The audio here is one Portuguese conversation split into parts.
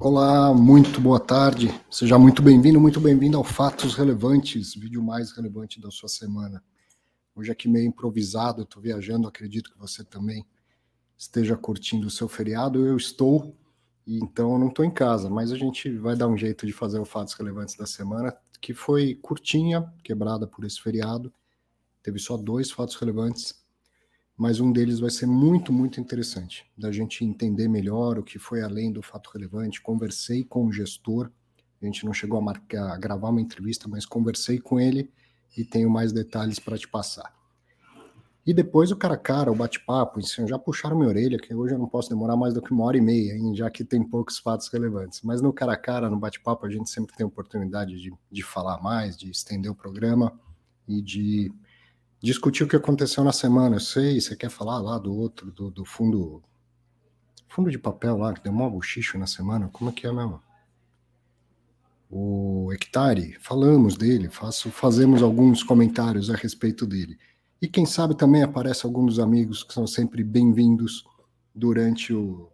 Olá, muito boa tarde. Seja muito bem-vindo, muito bem-vindo ao Fatos Relevantes, vídeo mais relevante da sua semana. Hoje aqui meio improvisado, estou viajando, acredito que você também esteja curtindo o seu feriado. Eu estou, então eu não estou em casa, mas a gente vai dar um jeito de fazer o Fatos Relevantes da semana, que foi curtinha, quebrada por esse feriado. Teve só dois fatos relevantes mas um deles vai ser muito, muito interessante, da gente entender melhor o que foi além do fato relevante. Conversei com o gestor, a gente não chegou a, marcar, a gravar uma entrevista, mas conversei com ele e tenho mais detalhes para te passar. E depois o cara a cara, o bate-papo, já puxaram minha orelha, que hoje eu não posso demorar mais do que uma hora e meia, hein, já que tem poucos fatos relevantes. Mas no cara a cara, no bate-papo, a gente sempre tem oportunidade de, de falar mais, de estender o programa e de discutir o que aconteceu na semana. Eu sei, você quer falar lá do outro, do, do fundo fundo de papel lá, que deu mó bochicho na semana. Como é que é mesmo? O Hectare, falamos dele, faço, fazemos alguns comentários a respeito dele. E quem sabe também aparece alguns amigos que são sempre bem-vindos durante o,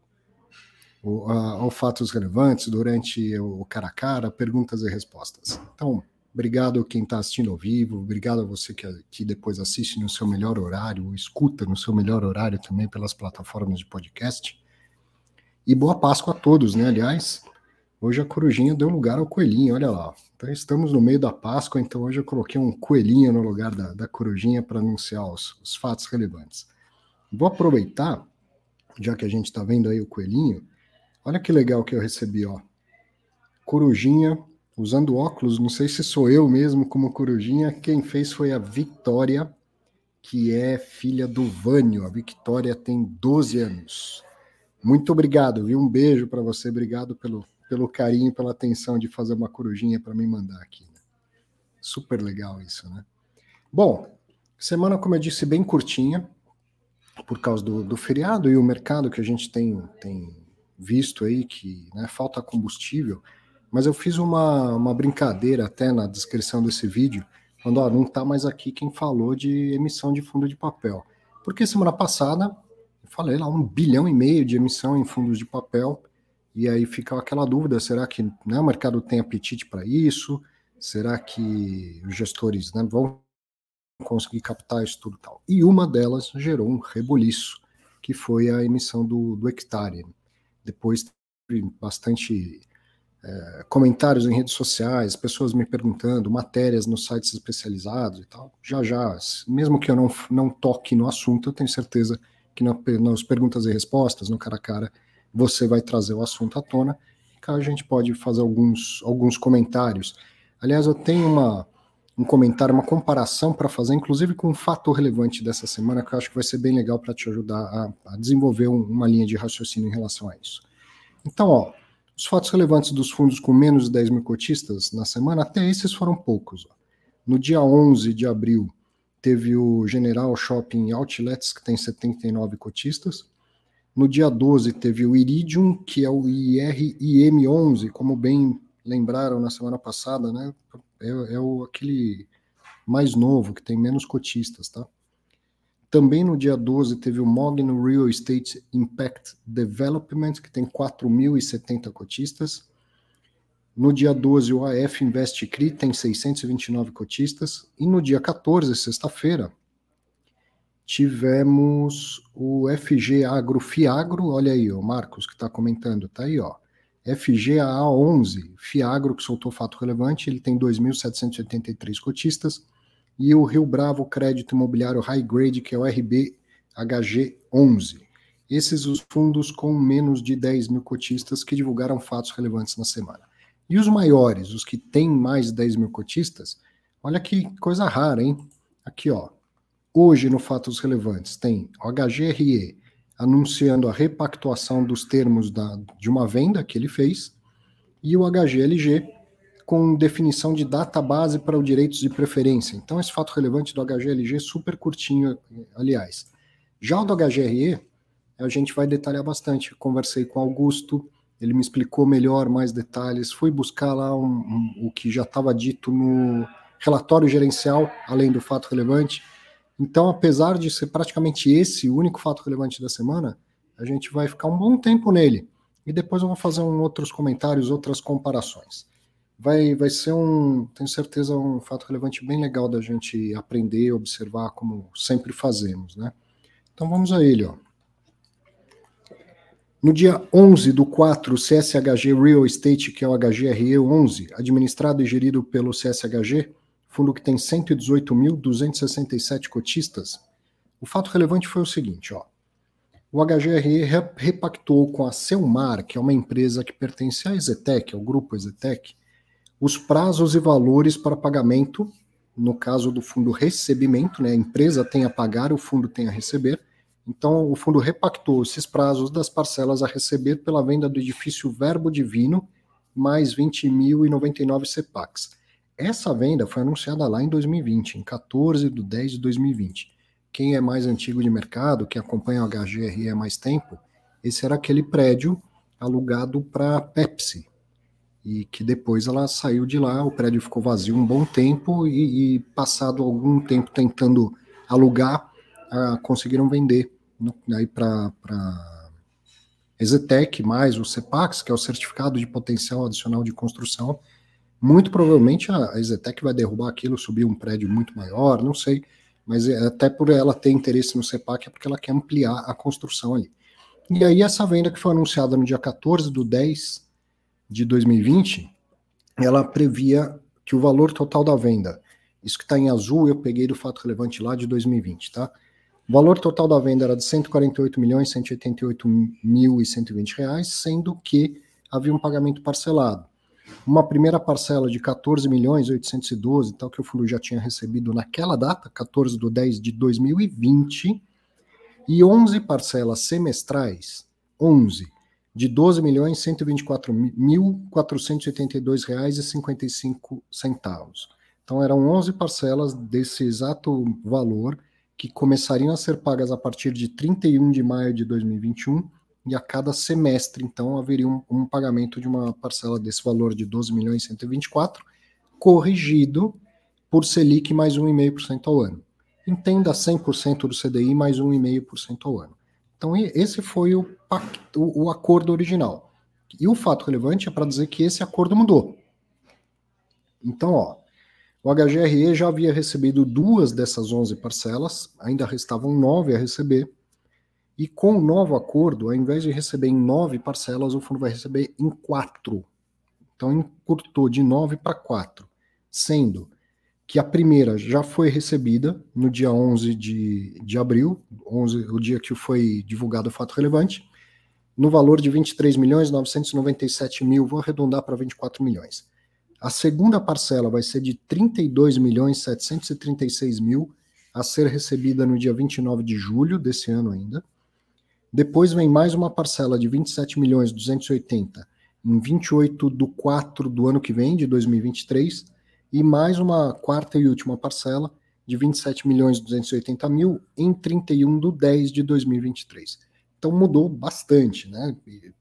o, a, o Fatos Relevantes, durante o cara a cara, perguntas e respostas. Então, Obrigado a quem está assistindo ao vivo, obrigado a você que, que depois assiste no seu melhor horário, escuta no seu melhor horário também pelas plataformas de podcast. E boa Páscoa a todos, né? Aliás, hoje a corujinha deu lugar ao coelhinho, olha lá. Então estamos no meio da Páscoa, então hoje eu coloquei um coelhinho no lugar da, da corujinha para anunciar os, os fatos relevantes. Vou aproveitar, já que a gente está vendo aí o coelhinho, olha que legal que eu recebi, ó. Corujinha usando óculos, não sei se sou eu mesmo como corujinha, quem fez foi a Victoria, que é filha do Vânio. A Victoria tem 12 anos. Muito obrigado, viu? Um beijo para você, obrigado pelo, pelo carinho, pela atenção de fazer uma corujinha para me mandar aqui. Né? Super legal isso, né? Bom, semana, como eu disse, bem curtinha, por causa do, do feriado e o mercado que a gente tem, tem visto aí, que né, falta combustível mas eu fiz uma, uma brincadeira até na descrição desse vídeo, quando ó, não está mais aqui quem falou de emissão de fundo de papel. Porque semana passada eu falei lá um bilhão e meio de emissão em fundos de papel, e aí fica aquela dúvida: será que né, o mercado tem apetite para isso? Será que os gestores né, vão conseguir captar isso tudo tal? E uma delas gerou um rebuliço, que foi a emissão do, do hectare. Depois teve bastante é, comentários em redes sociais, pessoas me perguntando, matérias nos sites especializados e tal. Já já, mesmo que eu não, não toque no assunto, eu tenho certeza que na, nas perguntas e respostas, no cara a cara, você vai trazer o assunto à tona. Cá a gente pode fazer alguns, alguns comentários. Aliás, eu tenho uma, um comentário, uma comparação para fazer, inclusive com um fato relevante dessa semana, que eu acho que vai ser bem legal para te ajudar a, a desenvolver um, uma linha de raciocínio em relação a isso. Então, ó, os fatos relevantes dos fundos com menos de 10 mil cotistas na semana, até esses foram poucos. No dia 11 de abril, teve o General Shopping Outlets, que tem 79 cotistas. No dia 12, teve o Iridium, que é o IRIM11, como bem lembraram na semana passada, né? É, é o, aquele mais novo, que tem menos cotistas, tá? Também no dia 12 teve o Mogno Real Estate Impact Development, que tem 4.070 cotistas. No dia 12, o AF Invest CRI tem 629 cotistas. E no dia 14, sexta-feira, tivemos o FG Agro Fiagro. Olha aí, o Marcos que está comentando, tá aí, ó. FGAA11, Fiagro, que soltou fato relevante, ele tem 2.783 cotistas e o Rio Bravo Crédito Imobiliário High Grade, que é o RBHG11. Esses os fundos com menos de 10 mil cotistas que divulgaram fatos relevantes na semana. E os maiores, os que têm mais de 10 mil cotistas, olha que coisa rara, hein? Aqui, ó. Hoje, no Fatos Relevantes, tem o HGRE anunciando a repactuação dos termos da, de uma venda que ele fez, e o HGLG com definição de data base para os direitos de preferência. Então, esse fato relevante do HGLG é super curtinho, aliás. Já o do HGRE, a gente vai detalhar bastante. conversei com Augusto, ele me explicou melhor, mais detalhes. Fui buscar lá um, um, o que já estava dito no relatório gerencial, além do fato relevante. Então, apesar de ser praticamente esse o único fato relevante da semana, a gente vai ficar um bom tempo nele. e depois eu vou fazer um, outros comentários, outras comparações. Vai, vai ser um, tenho certeza, um fato relevante bem legal da gente aprender, observar como sempre fazemos, né? Então vamos a ele, ó. No dia 11 do 4, o CSHG Real Estate, que é o HGRE 11, administrado e gerido pelo CSHG, fundo que tem 118.267 cotistas, o fato relevante foi o seguinte, ó. O HGRE repactou com a Selmar, que é uma empresa que pertence à Exetec, ao grupo Exetec, os prazos e valores para pagamento, no caso do fundo recebimento, né, a empresa tem a pagar, o fundo tem a receber, então, o fundo repactou esses prazos das parcelas a receber pela venda do edifício Verbo Divino, mais 20.099 CEPACs. Essa venda foi anunciada lá em 2020, em 14 de 10 de 2020. Quem é mais antigo de mercado, que acompanha o HGRE há mais tempo, esse era aquele prédio alugado para Pepsi, e que depois ela saiu de lá, o prédio ficou vazio um bom tempo, e, e passado algum tempo tentando alugar, ah, conseguiram vender aí para Exetec mais o CEPAX, que é o Certificado de Potencial Adicional de Construção, muito provavelmente a Exetec vai derrubar aquilo, subir um prédio muito maior, não sei, mas é, até por ela ter interesse no CEPAC é porque ela quer ampliar a construção ali. E aí essa venda que foi anunciada no dia 14 do 10 de 2020, ela previa que o valor total da venda, isso que está em azul, eu peguei do fato relevante lá de 2020, tá? O valor total da venda era de 148 milhões 188 mil e 120 reais, sendo que havia um pagamento parcelado. Uma primeira parcela de 14 milhões 812, tal que o fundo já tinha recebido naquela data, 14 de 10 de 2020, e 11 parcelas semestrais, 11 de 12 milhões 124 mil 482 reais e 55 centavos. Então eram 11 parcelas desse exato valor que começariam a ser pagas a partir de 31 de maio de 2021 e a cada semestre, então, haveria um, um pagamento de uma parcela desse valor de 12 milhões e 124, corrigido por Selic mais 1,5% ao ano. Entenda 100% do CDI mais 1,5% ao ano. Então, esse foi o, pacto, o acordo original. E o fato relevante é para dizer que esse acordo mudou. Então, ó, o HGRE já havia recebido duas dessas 11 parcelas, ainda restavam nove a receber, e com o novo acordo, ao invés de receber em nove parcelas, o fundo vai receber em quatro. Então, encurtou de nove para quatro, sendo que a primeira já foi recebida no dia 11 de, de abril, 11, o dia que foi divulgado o fato relevante, no valor de 23 milhões 997 mil, vou arredondar para 24 milhões. A segunda parcela vai ser de 32 milhões 736 mil a ser recebida no dia 29 de julho desse ano ainda. Depois vem mais uma parcela de 27 milhões 280 em 28 do 4 do ano que vem, de 2023, e mais uma quarta e última parcela de 27 milhões 280 mil em 31 do 10 de 2023. Então mudou bastante, né?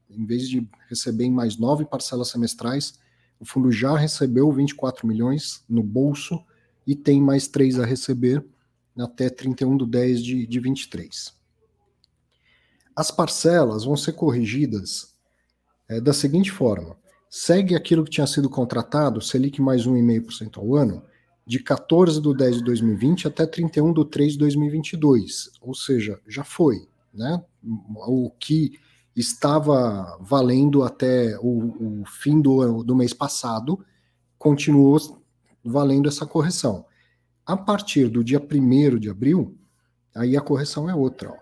Em vez de receber em mais nove parcelas semestrais, o fundo já recebeu 24 milhões no bolso e tem mais três a receber até 31 de 10 de, de 23. As parcelas vão ser corrigidas é, da seguinte forma: segue aquilo que tinha sido contratado, Selic mais 1,5% ao ano, de 14 de 10 de 2020 até 31 de 3 de 2022. Ou seja, já foi. Né? O que estava valendo até o, o fim do, do mês passado, continuou valendo essa correção. A partir do dia 1 de abril, aí a correção é outra, ó,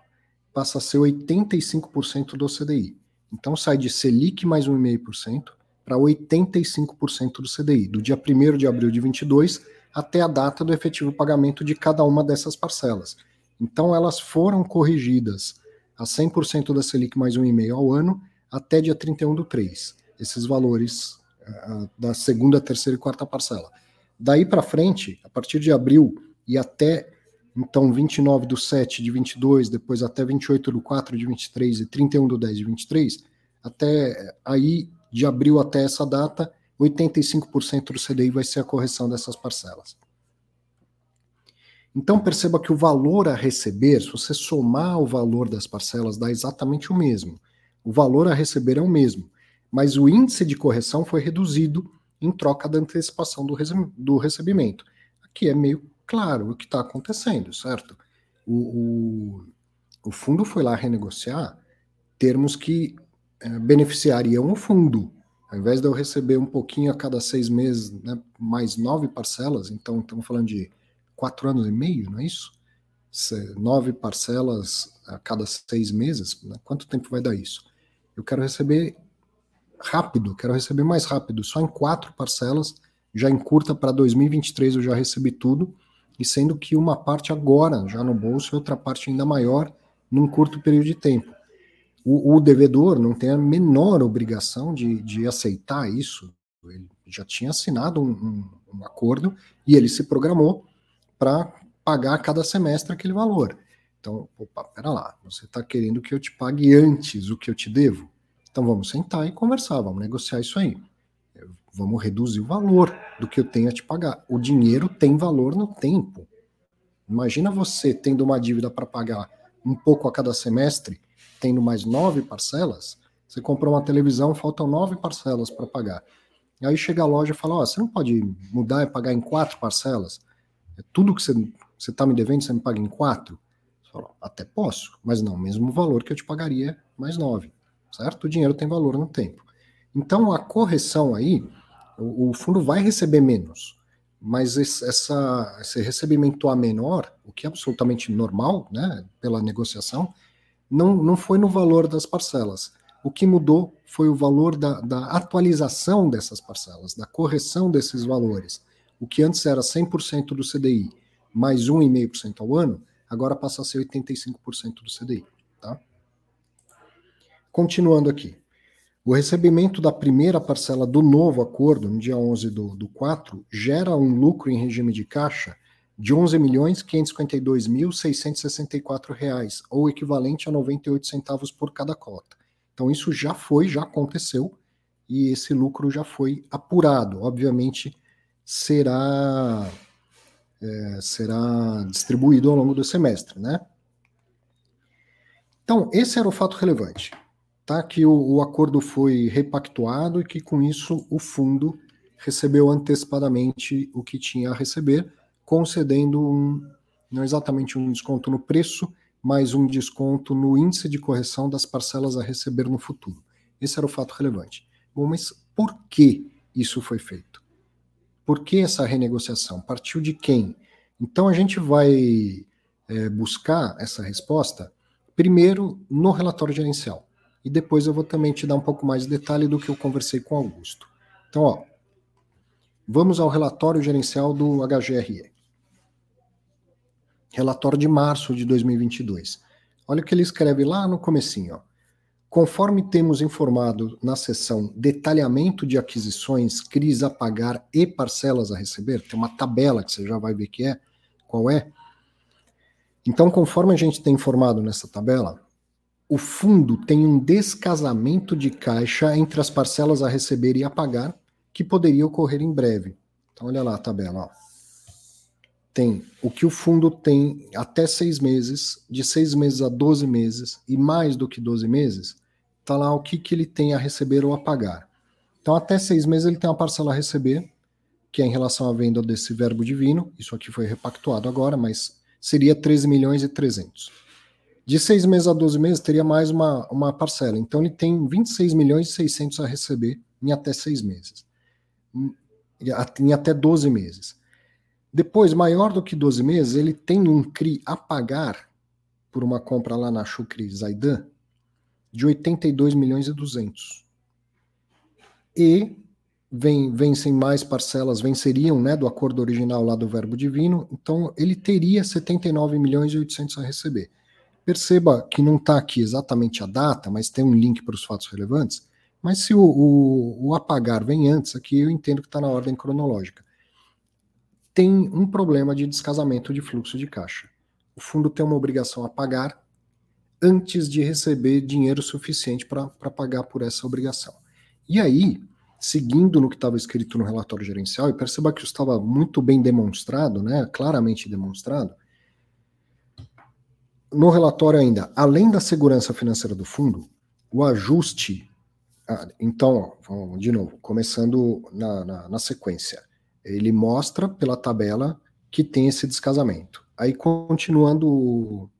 passa a ser 85% do CDI. Então sai de Selic mais 1,5% para 85% do CDI, do dia 1 de abril de 22 até a data do efetivo pagamento de cada uma dessas parcelas. Então elas foram corrigidas a 100% da Selic mais 1,5 ao ano até dia 31 do 3. Esses valores uh, da segunda, terceira e quarta parcela. Daí para frente, a partir de abril e até então 29 do 7 de 22, depois até 28 do 4 de 23 e 31 do 10 de 23, até aí de abril até essa data, 85% do CDI vai ser a correção dessas parcelas. Então perceba que o valor a receber, se você somar o valor das parcelas, dá exatamente o mesmo. O valor a receber é o mesmo, mas o índice de correção foi reduzido em troca da antecipação do, do recebimento. Aqui é meio claro o que está acontecendo, certo? O, o, o, fundo foi lá renegociar termos que é, beneficiariam o fundo. Ao invés de eu receber um pouquinho a cada seis meses, né, mais nove parcelas, então estamos falando de quatro anos e meio, não é isso? Nove parcelas a cada seis meses, né? quanto tempo vai dar isso? Eu quero receber rápido, quero receber mais rápido, só em quatro parcelas, já encurta para 2023 eu já recebi tudo, e sendo que uma parte agora, já no bolso, e outra parte ainda maior, num curto período de tempo. O, o devedor não tem a menor obrigação de, de aceitar isso, ele já tinha assinado um, um, um acordo e ele se programou para pagar cada semestre aquele valor. Então, opa, pera lá, você está querendo que eu te pague antes o que eu te devo? Então vamos sentar e conversar, vamos negociar isso aí. Vamos reduzir o valor do que eu tenho a te pagar. O dinheiro tem valor no tempo. Imagina você tendo uma dívida para pagar um pouco a cada semestre, tendo mais nove parcelas. Você comprou uma televisão, faltam nove parcelas para pagar. Aí chega a loja e fala: oh, você não pode mudar e pagar em quatro parcelas? É tudo que você está me devendo, você me paga em quatro? Você fala, até posso, mas não, mesmo valor que eu te pagaria mais nove certo? O dinheiro tem valor no tempo. Então a correção aí, o, o fundo vai receber menos, mas esse, essa, esse recebimento a menor, o que é absolutamente normal, né, pela negociação, não, não foi no valor das parcelas. O que mudou foi o valor da, da atualização dessas parcelas, da correção desses valores. O que antes era 100% do CDI mais 1,5% ao ano, agora passa a ser 85% do CDI. Tá? Continuando aqui. O recebimento da primeira parcela do novo acordo, no dia 11 do, do 4, gera um lucro em regime de caixa de 11.552.664 reais, ou equivalente a 98 centavos por cada cota. Então isso já foi, já aconteceu, e esse lucro já foi apurado. Obviamente será é, será distribuído ao longo do semestre, né? Então, esse era o fato relevante tá? que o, o acordo foi repactuado e que com isso o fundo recebeu antecipadamente o que tinha a receber, concedendo um, não exatamente um desconto no preço, mas um desconto no índice de correção das parcelas a receber no futuro. Esse era o fato relevante. Bom, mas por que isso foi feito? Por que essa renegociação? Partiu de quem? Então a gente vai é, buscar essa resposta primeiro no relatório gerencial e depois eu vou também te dar um pouco mais de detalhe do que eu conversei com Augusto. Então, ó, vamos ao relatório gerencial do HGRE. Relatório de março de 2022. Olha o que ele escreve lá no comecinho, ó. Conforme temos informado na seção Detalhamento de aquisições, CRIs a pagar e parcelas a receber, tem uma tabela que você já vai ver que é, qual é. Então, conforme a gente tem informado nessa tabela, o fundo tem um descasamento de caixa entre as parcelas a receber e a pagar, que poderia ocorrer em breve. Então, olha lá a tabela. Ó. Tem o que o fundo tem até seis meses, de seis meses a 12 meses, e mais do que 12 meses, está lá o que, que ele tem a receber ou a pagar. Então, até seis meses ele tem uma parcela a receber, que é em relação à venda desse verbo divino, isso aqui foi repactuado agora, mas seria 13 milhões e 300. De seis meses a 12 meses, teria mais uma, uma parcela. Então, ele tem 26 milhões e 600 a receber em até seis meses. Em até 12 meses. Depois, maior do que 12 meses, ele tem um CRI a pagar por uma compra lá na Chucri Zaidan de 82 milhões e 200. E vem, vencem mais parcelas, venceriam né, do acordo original lá do Verbo Divino, então ele teria 79 milhões e 800 a receber. Perceba que não está aqui exatamente a data, mas tem um link para os fatos relevantes. Mas se o, o, o apagar vem antes, aqui eu entendo que está na ordem cronológica. Tem um problema de descasamento de fluxo de caixa. O fundo tem uma obrigação a pagar antes de receber dinheiro suficiente para pagar por essa obrigação. E aí, seguindo no que estava escrito no relatório gerencial, e perceba que isso estava muito bem demonstrado, né, claramente demonstrado, no relatório ainda, além da segurança financeira do fundo, o ajuste. Ah, então, ó, de novo, começando na, na, na sequência. Ele mostra pela tabela que tem esse descasamento. Aí, continuando o,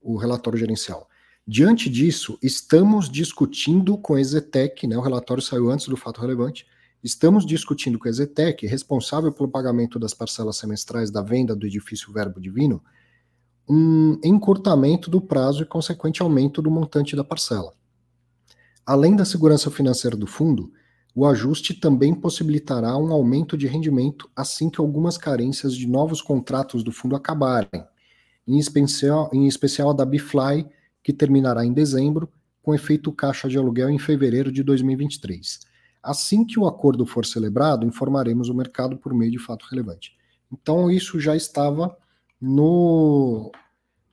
o relatório gerencial. Diante disso, estamos discutindo com a Exetec, né, o relatório saiu antes do fato relevante, estamos discutindo com a Exetec, responsável pelo pagamento das parcelas semestrais da venda do edifício Verbo Divino, um encurtamento do prazo e consequente aumento do montante da parcela. Além da segurança financeira do fundo, o ajuste também possibilitará um aumento de rendimento assim que algumas carências de novos contratos do fundo acabarem, em especial, em especial a da Bifly, que terminará em dezembro, com efeito caixa de aluguel em fevereiro de 2023. Assim que o acordo for celebrado, informaremos o mercado por meio de fato relevante. Então, isso já estava no,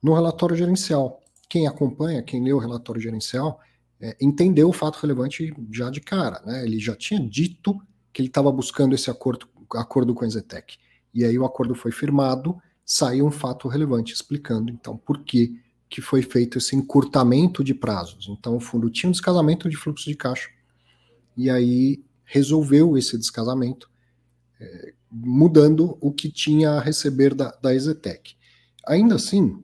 no relatório gerencial. Quem acompanha, quem lê o relatório gerencial, é, entendeu o fato relevante já de cara. Né? Ele já tinha dito que ele estava buscando esse acordo, acordo com a Zetec. E aí o acordo foi firmado, saiu um fato relevante explicando, então, por que que foi feito esse encurtamento de prazos. Então, o fundo tinha um descasamento de fluxo de caixa e aí resolveu esse descasamento, é, mudando o que tinha a receber da, da Exetec. Ainda assim,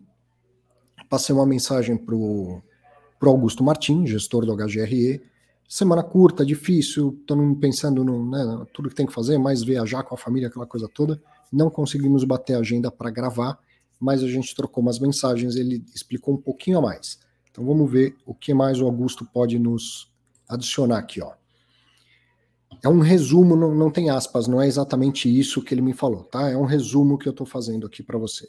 passei uma mensagem para o Augusto Martins, gestor do HGRE. Semana curta, difícil, estamos pensando no né, tudo que tem que fazer, mais viajar com a família, aquela coisa toda. Não conseguimos bater a agenda para gravar mas a gente trocou umas mensagens, ele explicou um pouquinho a mais. Então vamos ver o que mais o Augusto pode nos adicionar aqui, ó. É um resumo, não, não tem aspas, não é exatamente isso que ele me falou, tá? É um resumo que eu estou fazendo aqui para você.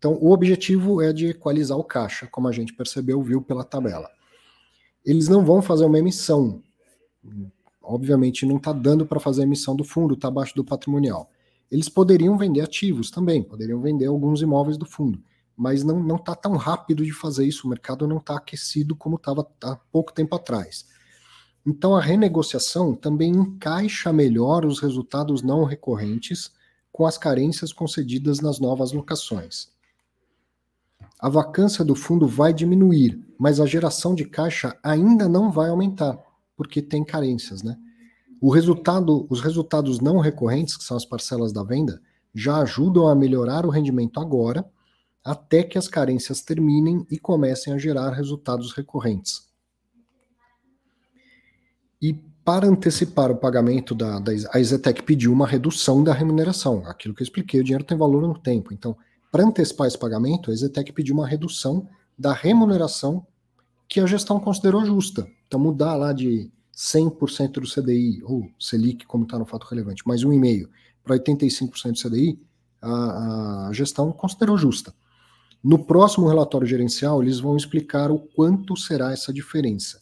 Então, o objetivo é de equalizar o caixa, como a gente percebeu, viu pela tabela. Eles não vão fazer uma emissão. Obviamente, não está dando para fazer a emissão do fundo, está abaixo do patrimonial. Eles poderiam vender ativos também, poderiam vender alguns imóveis do fundo, mas não está tão rápido de fazer isso, o mercado não está aquecido como estava há pouco tempo atrás. Então a renegociação também encaixa melhor os resultados não recorrentes com as carências concedidas nas novas locações. A vacância do fundo vai diminuir, mas a geração de caixa ainda não vai aumentar, porque tem carências, né? O resultado, os resultados não recorrentes, que são as parcelas da venda, já ajudam a melhorar o rendimento agora, até que as carências terminem e comecem a gerar resultados recorrentes. E para antecipar o pagamento da, da a Exetec pediu uma redução da remuneração, aquilo que eu expliquei, o dinheiro tem valor no tempo. Então, para antecipar esse pagamento, a Exetec pediu uma redução da remuneração que a gestão considerou justa. Então, mudar lá de 100% do CDI, ou Selic, como está no fato relevante, mais 1,5% para 85% do CDI, a, a gestão considerou justa. No próximo relatório gerencial, eles vão explicar o quanto será essa diferença,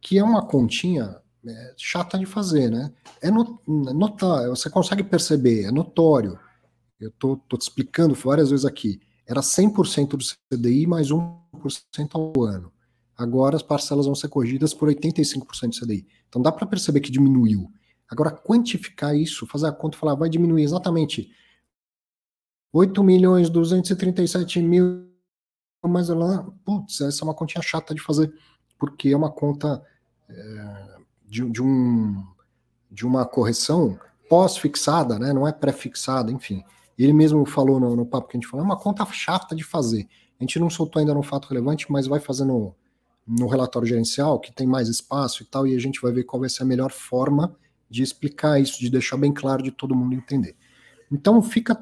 que é uma continha é, chata de fazer, né? É notar, você consegue perceber, é notório. Eu estou te explicando várias vezes aqui. Era 100% do CDI mais 1% ao ano. Agora as parcelas vão ser corrigidas por 85% do CDI. Então dá para perceber que diminuiu. Agora, quantificar isso, fazer a conta e falar, vai diminuir exatamente 8 milhões 237 mil, mas lá, putz, essa é uma continha chata de fazer, porque é uma conta é, de, de, um, de uma correção pós-fixada, né? não é pré-fixada, enfim. Ele mesmo falou no, no papo que a gente falou, é uma conta chata de fazer. A gente não soltou ainda no fato relevante, mas vai fazendo no relatório gerencial, que tem mais espaço e tal, e a gente vai ver qual vai ser a melhor forma de explicar isso, de deixar bem claro de todo mundo entender. Então fica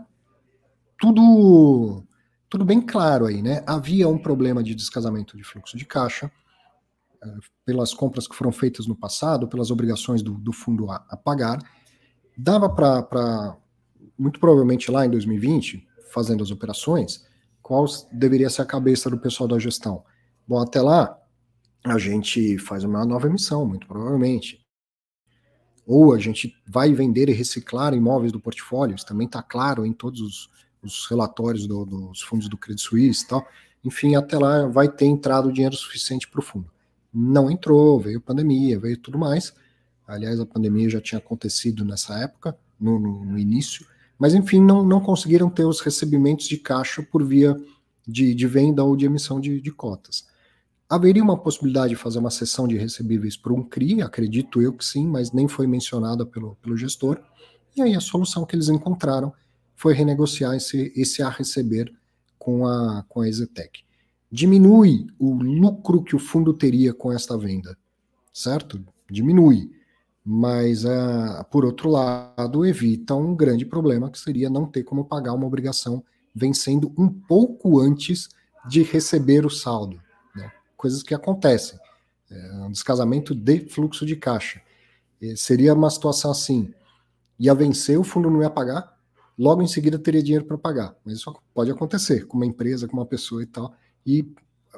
tudo tudo bem claro aí, né? Havia um problema de descasamento de fluxo de caixa eh, pelas compras que foram feitas no passado, pelas obrigações do, do fundo a, a pagar. Dava para, muito provavelmente lá em 2020, fazendo as operações, qual deveria ser a cabeça do pessoal da gestão? Bom, até lá, a gente faz uma nova emissão, muito provavelmente. Ou a gente vai vender e reciclar imóveis do portfólio, isso também está claro em todos os, os relatórios do, dos fundos do Credit Suisse e tal. Enfim, até lá vai ter entrado dinheiro suficiente para o fundo. Não entrou, veio pandemia, veio tudo mais. Aliás, a pandemia já tinha acontecido nessa época, no, no, no início, mas enfim, não, não conseguiram ter os recebimentos de caixa por via de, de venda ou de emissão de, de cotas Haveria uma possibilidade de fazer uma sessão de recebíveis para um CRI? Acredito eu que sim, mas nem foi mencionada pelo, pelo gestor. E aí a solução que eles encontraram foi renegociar esse, esse a receber com a, com a Exetec. Diminui o lucro que o fundo teria com esta venda, certo? Diminui. Mas, uh, por outro lado, evita um grande problema que seria não ter como pagar uma obrigação vencendo um pouco antes de receber o saldo. Né? Coisas que acontecem. É um descasamento de fluxo de caixa. E seria uma situação assim: ia vencer, o fundo não ia pagar, logo em seguida teria dinheiro para pagar. Mas isso pode acontecer com uma empresa, com uma pessoa e tal. E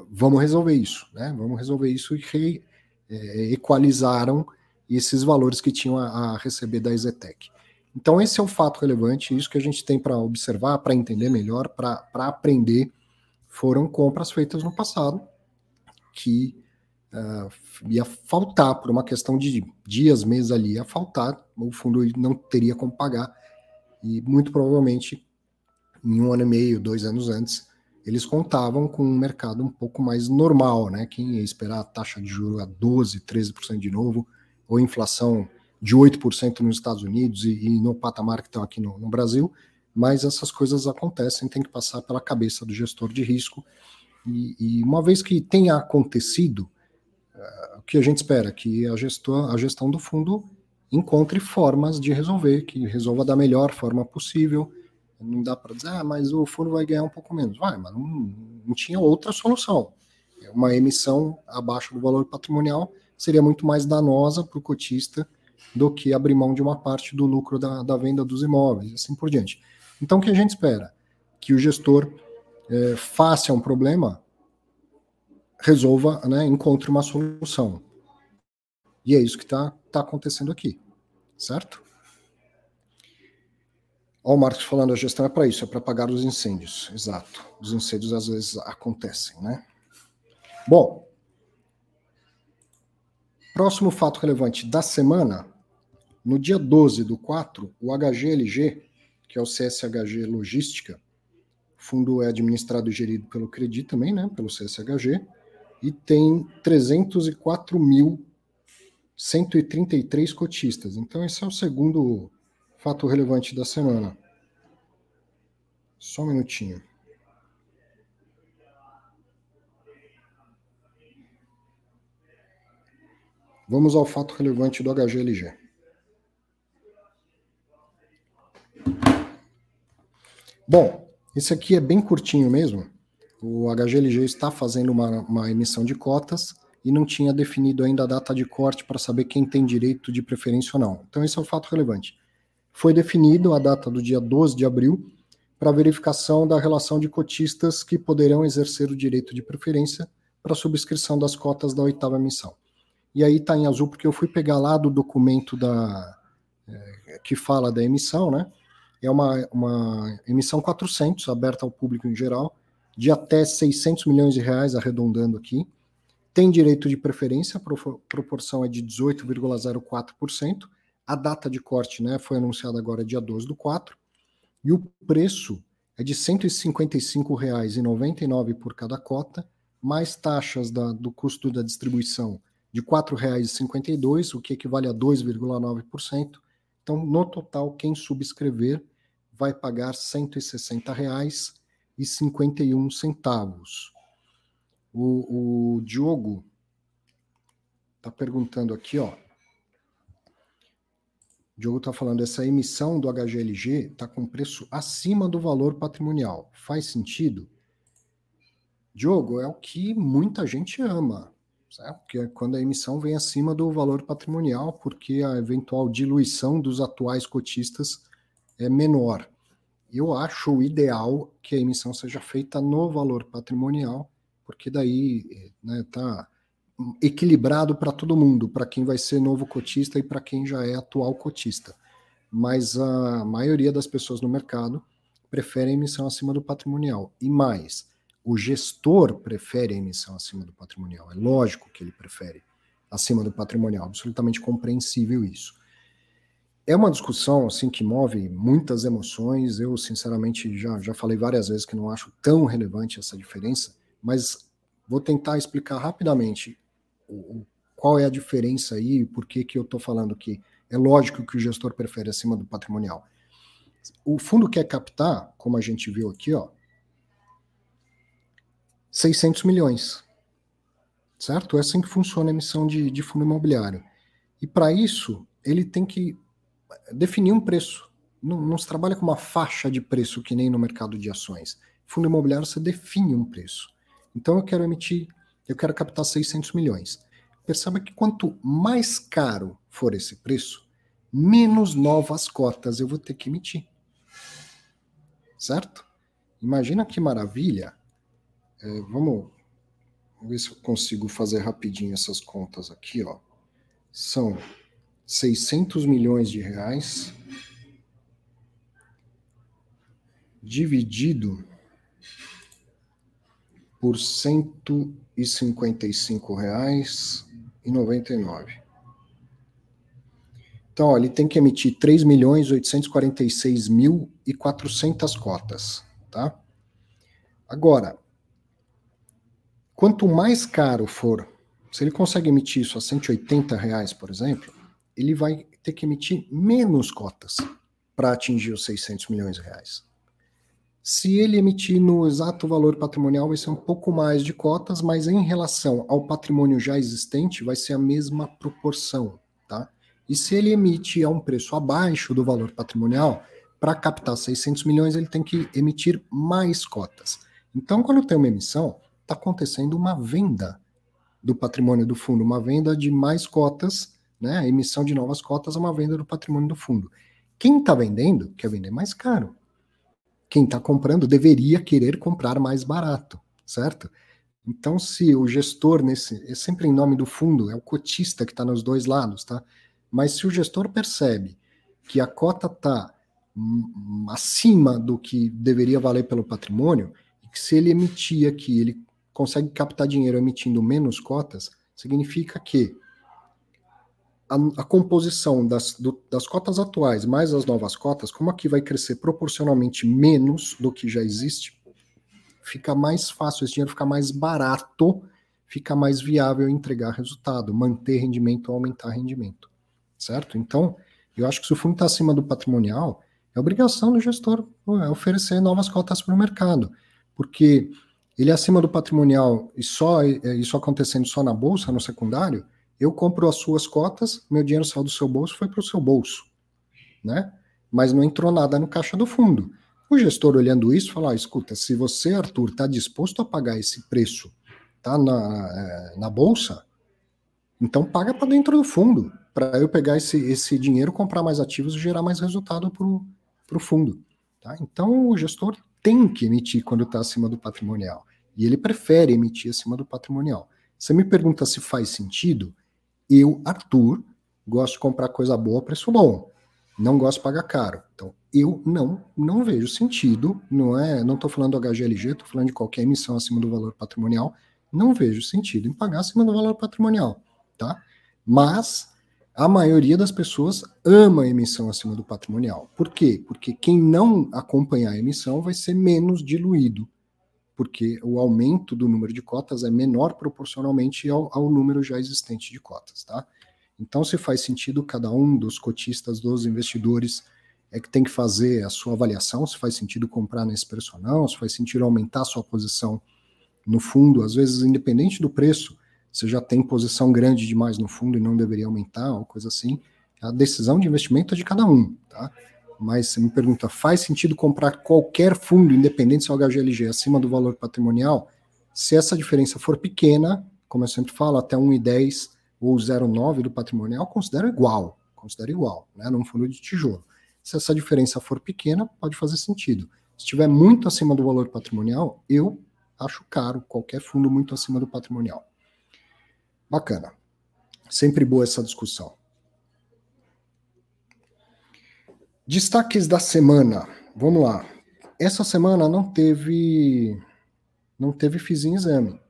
vamos resolver isso, né? Vamos resolver isso e re, é, equalizaram esses valores que tinham a, a receber da Exetec. Então, esse é o fato relevante, isso que a gente tem para observar, para entender melhor, para aprender. Foram compras feitas no passado que uh, ia faltar, por uma questão de dias, meses ali, ia faltar, o fundo não teria como pagar, e muito provavelmente, em um ano e meio, dois anos antes, eles contavam com um mercado um pouco mais normal, né? Quem ia esperar a taxa de juros a 12, 13% de novo, ou inflação de 8% nos Estados Unidos e, e, no patamar que estão aqui no, no, Brasil, mas essas coisas acontecem, tem que passar pela cabeça do gestor de risco. E, e uma vez que tenha acontecido, uh, o que a gente espera? Que a, gestor, a gestão do fundo encontre formas de resolver, que resolva da melhor forma possível. Não dá para dizer, ah, mas o fundo vai ganhar um pouco menos. Vai, mas não, não tinha outra solução. Uma emissão abaixo do valor patrimonial seria muito mais danosa para o cotista do que abrir mão de uma parte do lucro da, da venda dos imóveis, assim por diante. Então, o que a gente espera? Que o gestor é, faça um problema, resolva, né, encontre uma solução. E é isso que está tá acontecendo aqui, certo? Olha o Marcos falando, a gestão é para isso, é para pagar os incêndios. Exato. Os incêndios às vezes acontecem, né? Bom, próximo fato relevante da semana no dia 12 do 4, o HGLG, que é o CSHG Logística, o fundo é administrado e gerido pelo Credit também, né, pelo CSHG, e tem 304.133 cotistas. Então, esse é o segundo fato relevante da semana. Só um minutinho. Vamos ao fato relevante do HGLG. Bom, esse aqui é bem curtinho mesmo. O HGLG está fazendo uma, uma emissão de cotas e não tinha definido ainda a data de corte para saber quem tem direito de preferência ou não. Então, esse é o fato relevante. Foi definido a data do dia 12 de abril para verificação da relação de cotistas que poderão exercer o direito de preferência para subscrição das cotas da oitava emissão. E aí está em azul porque eu fui pegar lá do documento da é, que fala da emissão, né? é uma, uma emissão 400, aberta ao público em geral, de até 600 milhões de reais, arredondando aqui. Tem direito de preferência, a proporção é de 18,04%. A data de corte né, foi anunciada agora dia 12 do 4. E o preço é de R$ 155,99 por cada cota, mais taxas da, do custo da distribuição de R$ 4,52, o que equivale a 2,9%. Então, no total, quem subscrever vai pagar R$ 160,51. O, o Diogo está perguntando aqui, ó. Diogo está falando, essa emissão do HGLG está com preço acima do valor patrimonial. Faz sentido? Diogo, é o que muita gente ama, certo? Que é quando a emissão vem acima do valor patrimonial, porque a eventual diluição dos atuais cotistas é menor. Eu acho o ideal que a emissão seja feita no valor patrimonial, porque daí está né, tá equilibrado para todo mundo, para quem vai ser novo cotista e para quem já é atual cotista. Mas a maioria das pessoas no mercado prefere a emissão acima do patrimonial. E mais, o gestor prefere a emissão acima do patrimonial. É lógico que ele prefere acima do patrimonial, absolutamente compreensível isso. É uma discussão assim que move muitas emoções. Eu, sinceramente, já, já falei várias vezes que não acho tão relevante essa diferença, mas vou tentar explicar rapidamente o, qual é a diferença aí, por que, que eu estou falando que é lógico que o gestor prefere acima do patrimonial. O fundo quer captar, como a gente viu aqui, ó, 600 milhões. Certo? É assim que funciona a emissão de, de fundo imobiliário. E para isso, ele tem que definir um preço. Não, não, se trabalha com uma faixa de preço que nem no mercado de ações. Fundo imobiliário você define um preço. Então eu quero emitir, eu quero captar 600 milhões. Perceba que quanto mais caro for esse preço, menos novas cotas eu vou ter que emitir. Certo? Imagina que maravilha. É, vamos ver se eu consigo fazer rapidinho essas contas aqui, ó. São 600 milhões de reais dividido por 155 reais e 99. Então, ó, ele tem que emitir 3 milhões 846 mil e 400 cotas, tá? Agora, quanto mais caro for, se ele consegue emitir isso a 180 reais, por exemplo, ele vai ter que emitir menos cotas para atingir os 600 milhões de reais. Se ele emitir no exato valor patrimonial, vai ser um pouco mais de cotas, mas em relação ao patrimônio já existente, vai ser a mesma proporção, tá? E se ele emite a um preço abaixo do valor patrimonial, para captar 600 milhões, ele tem que emitir mais cotas. Então, quando tem uma emissão, está acontecendo uma venda do patrimônio do fundo, uma venda de mais cotas, né? A emissão de novas cotas é uma venda do patrimônio do fundo. Quem está vendendo quer vender mais caro quem está comprando deveria querer comprar mais barato, certo? Então, se o gestor, nesse, é sempre em nome do fundo, é o cotista que está nos dois lados, tá? Mas se o gestor percebe que a cota está acima do que deveria valer pelo patrimônio, e que se ele emitir aqui, ele consegue captar dinheiro emitindo menos cotas, significa que a, a composição das, do, das cotas atuais mais as novas cotas, como aqui vai crescer proporcionalmente menos do que já existe, fica mais fácil, esse dinheiro fica mais barato, fica mais viável entregar resultado, manter rendimento, aumentar rendimento, certo? Então, eu acho que se o fundo está acima do patrimonial, é obrigação do gestor é, oferecer novas cotas para o mercado, porque ele é acima do patrimonial e só é, isso acontecendo só na bolsa, no secundário, eu compro as suas cotas, meu dinheiro saiu do seu bolso, foi para o seu bolso, né? Mas não entrou nada no caixa do fundo. O gestor olhando isso fala: ah, escuta, se você, Arthur, está disposto a pagar esse preço, tá na, eh, na bolsa, então paga para dentro do fundo, para eu pegar esse, esse dinheiro, comprar mais ativos e gerar mais resultado para o fundo. Tá? Então o gestor tem que emitir quando está acima do patrimonial. E ele prefere emitir acima do patrimonial. Você me pergunta se faz sentido? Eu, Arthur, gosto de comprar coisa boa a preço bom. Não gosto de pagar caro. Então, eu não não vejo sentido, não é, não estou falando do HGLG, estou falando de qualquer emissão acima do valor patrimonial, não vejo sentido em pagar acima do valor patrimonial, tá? Mas a maioria das pessoas ama a emissão acima do patrimonial. Por quê? Porque quem não acompanhar a emissão vai ser menos diluído porque o aumento do número de cotas é menor proporcionalmente ao, ao número já existente de cotas, tá? Então, se faz sentido cada um dos cotistas, dos investidores, é que tem que fazer a sua avaliação, se faz sentido comprar nesse preço ou não, se faz sentido aumentar a sua posição no fundo, às vezes, independente do preço, você já tem posição grande demais no fundo e não deveria aumentar, ou coisa assim. A decisão de investimento é de cada um, tá? Mas você me pergunta, faz sentido comprar qualquer fundo, independente se é o HGLG, acima do valor patrimonial? Se essa diferença for pequena, como eu sempre falo, até 1,10 ou 0,9 do patrimonial, considero igual, considero igual, né, num fundo de tijolo. Se essa diferença for pequena, pode fazer sentido. Se estiver muito acima do valor patrimonial, eu acho caro qualquer fundo muito acima do patrimonial. Bacana. Sempre boa essa discussão. Destaques da semana. Vamos lá. Essa semana não teve não teve fiz em exame.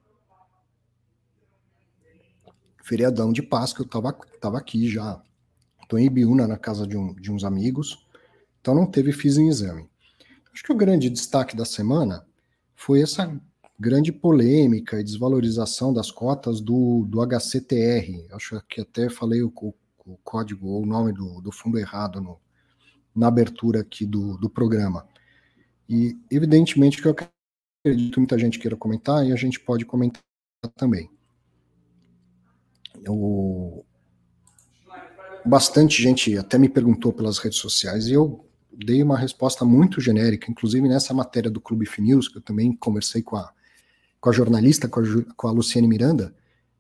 Feriadão de Páscoa, eu tava, tava aqui já. Tô em Ibiúna, na casa de, um, de uns amigos. Então não teve fiz em exame. Acho que o grande destaque da semana foi essa grande polêmica e desvalorização das cotas do, do HCTR. Acho que até falei o, o, o código ou o nome do, do fundo errado no, na abertura aqui do, do programa. E, evidentemente, que eu acredito que muita gente queira comentar e a gente pode comentar também. O, bastante gente até me perguntou pelas redes sociais e eu dei uma resposta muito genérica, inclusive nessa matéria do Clube Finews, que eu também conversei com a, com a jornalista, com a, com a Luciane Miranda,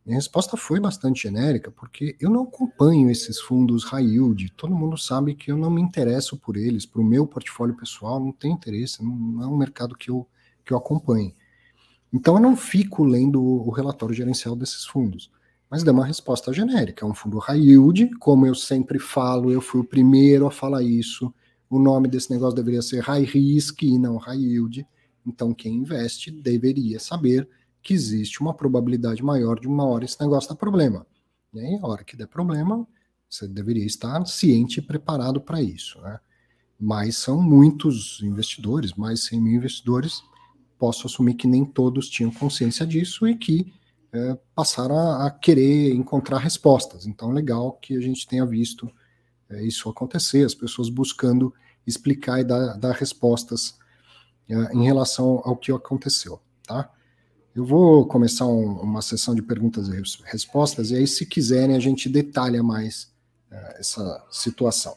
minha resposta foi bastante genérica, porque eu não acompanho esses fundos high yield. Todo mundo sabe que eu não me interesso por eles, para o meu portfólio pessoal, não tem interesse, não é um mercado que eu, que eu acompanhe. Então eu não fico lendo o relatório gerencial desses fundos mas deu uma resposta genérica. É um fundo high yield, como eu sempre falo, eu fui o primeiro a falar isso. O nome desse negócio deveria ser high risk e não high yield. Então, quem investe deveria saber que existe uma probabilidade maior de uma hora esse negócio dar problema. E aí, a hora que der problema, você deveria estar ciente e preparado para isso. Né? Mas são muitos investidores, mais 100 mil investidores. Posso assumir que nem todos tinham consciência disso e que é, passaram a, a, querer encontrar respostas. Então, legal que a gente tenha visto é, isso acontecer, as pessoas buscando explicar e dar, dar respostas é, em relação ao que aconteceu, tá? Eu vou começar um, uma sessão de perguntas e respostas, e aí, se quiserem, a gente detalha mais é, essa situação.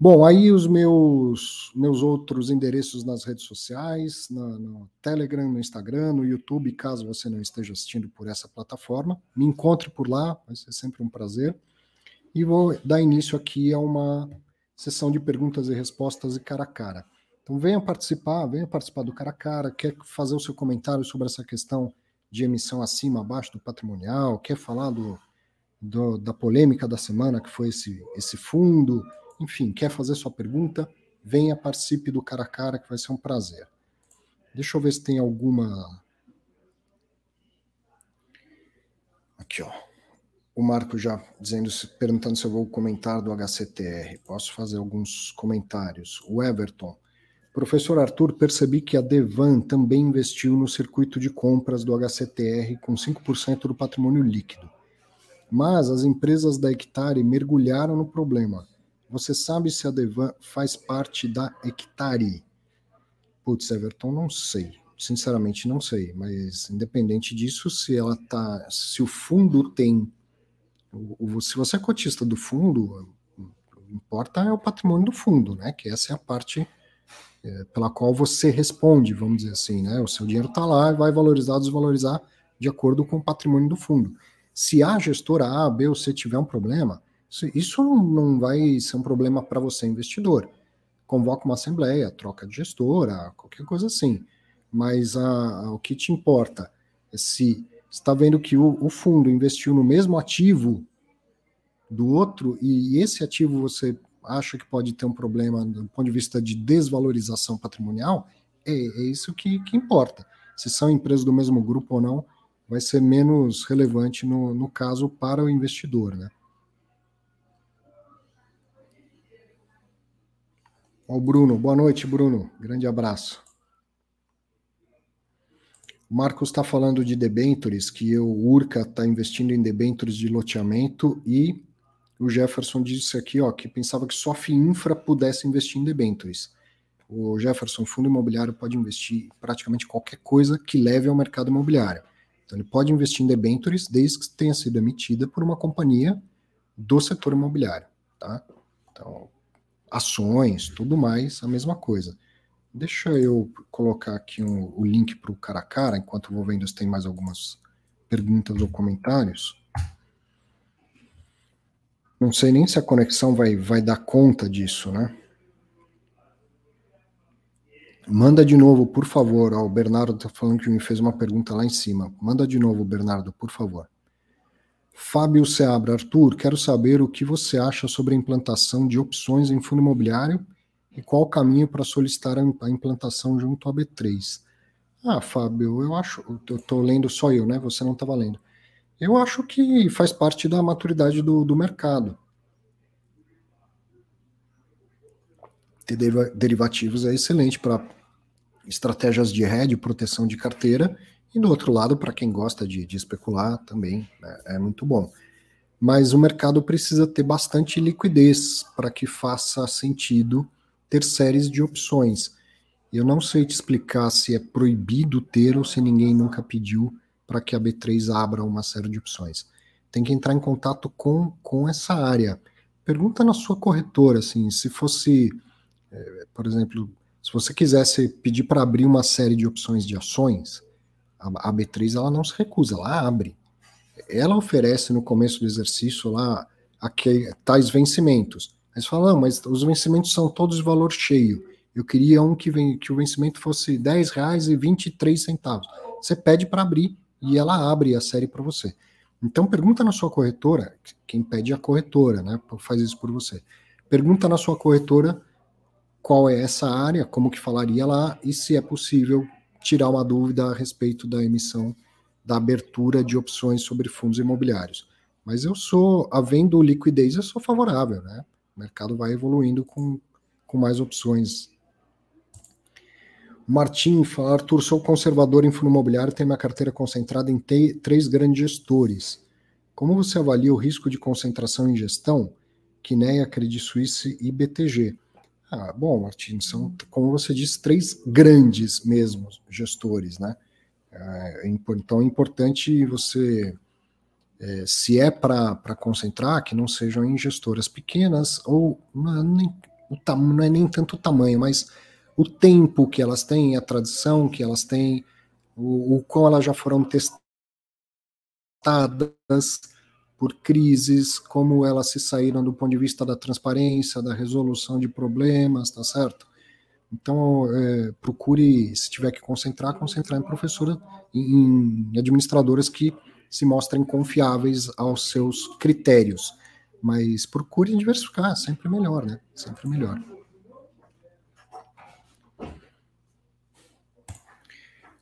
Bom, aí os meus, meus outros endereços nas redes sociais, no Telegram, no Instagram, no YouTube, caso você não esteja assistindo por essa plataforma, me encontre por lá, vai ser sempre um prazer. E vou dar início aqui a uma sessão de perguntas e respostas e cara a cara. Então venha participar, venha participar do cara a cara, quer fazer o seu comentário sobre essa questão de emissão acima, abaixo do patrimonial, quer falar do, do da polêmica da semana que foi esse, esse fundo, enfim, quer fazer sua pergunta? Venha, participe do cara a cara, que vai ser um prazer. Deixa eu ver se tem alguma. Aqui, ó. O Marco já dizendo, perguntando se eu vou comentar do HCTR. Posso fazer alguns comentários. O Everton. Professor Arthur, percebi que a Devan também investiu no circuito de compras do HCTR com 5% do patrimônio líquido. Mas as empresas da Hectare mergulharam no problema. Você sabe se a Devan faz parte da Hectare? Putz, Everton, não sei. Sinceramente, não sei. Mas independente disso, se ela tá, se o fundo tem, se você é cotista do fundo, o que importa é o patrimônio do fundo, né? Que essa é a parte pela qual você responde, vamos dizer assim, né? O seu dinheiro está lá e vai valorizar, desvalorizar de acordo com o patrimônio do fundo. Se a gestora A, B ou C tiver um problema, isso não vai ser um problema para você, investidor. Convoca uma assembleia, troca de gestora, qualquer coisa assim. Mas a, a, o que te importa é se está vendo que o, o, fundo investiu no mesmo ativo do outro e esse ativo você acha que pode ter um problema do ponto de vista de desvalorização patrimonial, é, é isso que, que importa. Se são empresas do mesmo grupo ou não, vai ser menos relevante no, no caso para o investidor, né? O Bruno, boa noite, Bruno. Grande abraço. O Marcos está falando de debentures, que o Urca está investindo em debentures de loteamento e o Jefferson disse aqui ó, que pensava que só a Infra pudesse investir em debentures. O Jefferson, fundo imobiliário, pode investir em praticamente qualquer coisa que leve ao mercado imobiliário. Então, ele pode investir em debentures desde que tenha sido emitida por uma companhia do setor imobiliário. Tá? Então, ações, tudo mais, a mesma coisa. Deixa eu colocar aqui um, o link para o cara a cara, enquanto eu vou vendo se tem mais algumas perguntas ou comentários. Não sei nem se a conexão vai, vai dar conta disso, né? Manda de novo, por favor. Ó, o Bernardo está falando que me fez uma pergunta lá em cima. Manda de novo, Bernardo, por favor. Fábio Seabra, Arthur, quero saber o que você acha sobre a implantação de opções em fundo imobiliário e qual o caminho para solicitar a implantação junto à B3. Ah, Fábio, eu acho, eu estou lendo só eu, né? Você não estava lendo. Eu acho que faz parte da maturidade do, do mercado. Ter derivativos é excelente para estratégias de hedge, proteção de carteira, E do outro lado, para quem gosta de, de especular, também né, é muito bom. Mas o mercado precisa ter bastante liquidez para que faça sentido ter séries de opções. Eu não sei te explicar se é proibido ter ou se ninguém nunca pediu para que a B3 abra uma série de opções. Tem que entrar em contato com, com essa área. Pergunta na sua corretora, assim, se fosse, é, por exemplo, se você quisesse pedir para abrir uma série de opções de ações, a, a B3 ela não se recusa, ela abre. Ela oferece no começo do exercício lá aquele, tais vencimentos. Aí você fala, mas os vencimentos são todos de valor cheio. Eu queria um que, vem, que o vencimento fosse R$ 10,23. Você pede para abrir e ela abre a série para você. Então pergunta na sua corretora, quem pede é a corretora, né? Faz isso por você. Pergunta na sua corretora qual é essa área, como que falaria lá e se é possível tirar uma dúvida a respeito da emissão, da abertura de opções sobre fundos imobiliários. Mas eu sou, havendo liquidez, eu sou favorável, né? O mercado vai evoluindo com, com mais opções. Martim fala, Arthur, sou conservador em fundo imobiliário, tenho minha carteira concentrada em três grandes gestores. Como você avalia o risco de concentração em gestão? Quineia, Credit Suisse e BTG. Ah, bom, Martin, são, como você disse, três grandes mesmo gestores, né? É, então é importante você, é, se é para concentrar, que não sejam em gestoras pequenas, ou não é, nem, não é nem tanto o tamanho, mas o tempo que elas têm, a tradição que elas têm, o, o quão elas já foram testadas, por crises, como elas se saíram do ponto de vista da transparência, da resolução de problemas, tá certo? Então, é, procure, se tiver que concentrar, concentrar em professora, em, em administradoras que se mostrem confiáveis aos seus critérios. Mas procure diversificar, sempre melhor, né? Sempre melhor.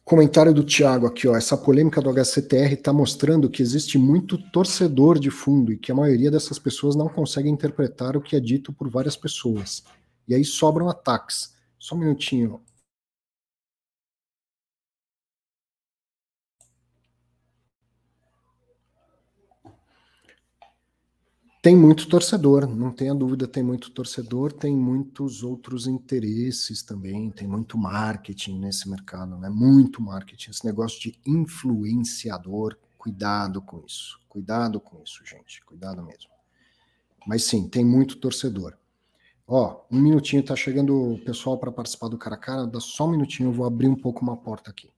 Comentário do Tiago aqui, ó. Essa polêmica do HCTR está mostrando que existe muito torcedor de fundo e que a maioria dessas pessoas não consegue interpretar o que é dito por várias pessoas. E aí sobram ataques. Só um minutinho. Tem muito torcedor, não tenha dúvida, tem muito torcedor, tem muitos outros interesses também, tem muito marketing nesse mercado, né? Muito marketing, esse negócio de influenciador, cuidado com isso, cuidado com isso, gente, cuidado mesmo. Mas sim, tem muito torcedor. Ó, um minutinho, tá chegando o pessoal para participar do cara a cara, dá só um minutinho, eu vou abrir um pouco uma porta aqui.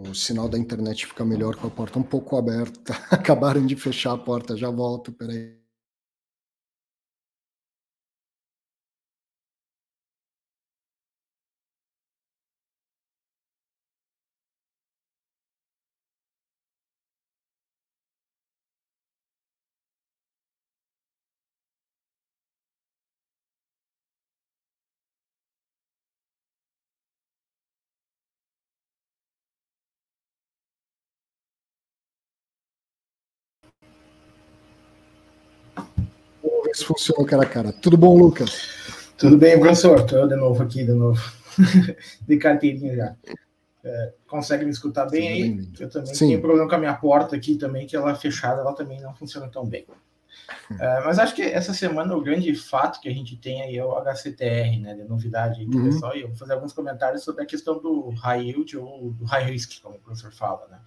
O sinal da internet fica melhor com a porta um pouco aberta. Acabaram de fechar a porta, já volto, peraí. Funciona cara a cara. Tudo bom, Lucas? Tudo bem, professor? Estou de novo aqui, de novo. de carteirinha já. É, consegue me escutar bem Sim, aí? Bem eu também Sim. tenho problema com a minha porta aqui também, que ela é fechada, ela também não funciona tão bem. É, mas acho que essa semana o grande fato que a gente tem aí é o HCTR, né, de novidade aí uhum. pessoal, e eu vou fazer alguns comentários sobre a questão do high yield ou do high risk, como o professor fala, né.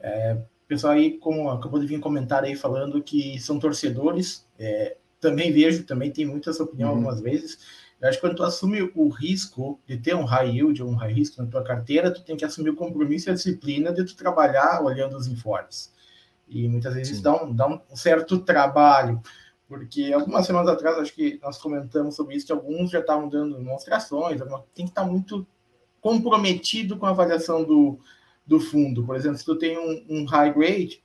É, pessoal aí, como acabou de vir um comentário aí falando que são torcedores, é, também vejo, também tem muita essa opinião uhum. algumas vezes. Eu acho que quando tu assume o risco de ter um high yield ou um high risk na tua carteira, tu tem que assumir o compromisso e a disciplina de tu trabalhar olhando os informes. E muitas vezes dá um, dá um certo trabalho, porque algumas semanas atrás, acho que nós comentamos sobre isso, que alguns já estavam dando demonstrações, tem que estar muito comprometido com a avaliação do, do fundo. Por exemplo, se tu tem um, um high grade,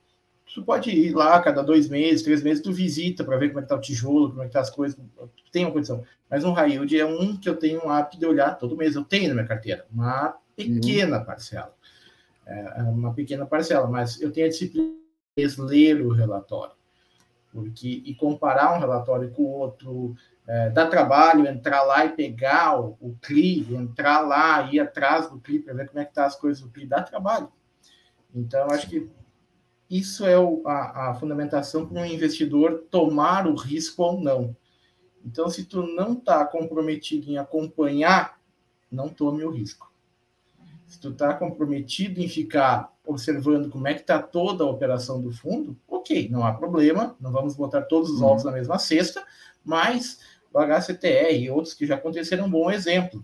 tu pode ir lá cada dois meses, três meses, tu visita para ver como é que tá o tijolo, como é que tá as coisas, tu tem uma condição. Mas um high yield é um que eu tenho um hábito de olhar todo mês, eu tenho na minha carteira, uma pequena uhum. parcela. É, é uma pequena parcela, mas eu tenho a disciplina de ler o relatório. Porque, e comparar um relatório com o outro, é, dá trabalho entrar lá e pegar o, o CLI, entrar lá, ir atrás do CLI para ver como é que tá as coisas do CLI, dá trabalho. Então, acho que isso é o, a, a, fundamentação para um investidor tomar o risco ou não. Então, se tu não está comprometido em acompanhar, não tome o risco. Se tu está comprometido em ficar observando como é que está toda a operação do fundo, ok, não há problema, não vamos botar todos os ovos uhum. na mesma cesta, mas o HCTR e outros que já aconteceram um bom exemplo.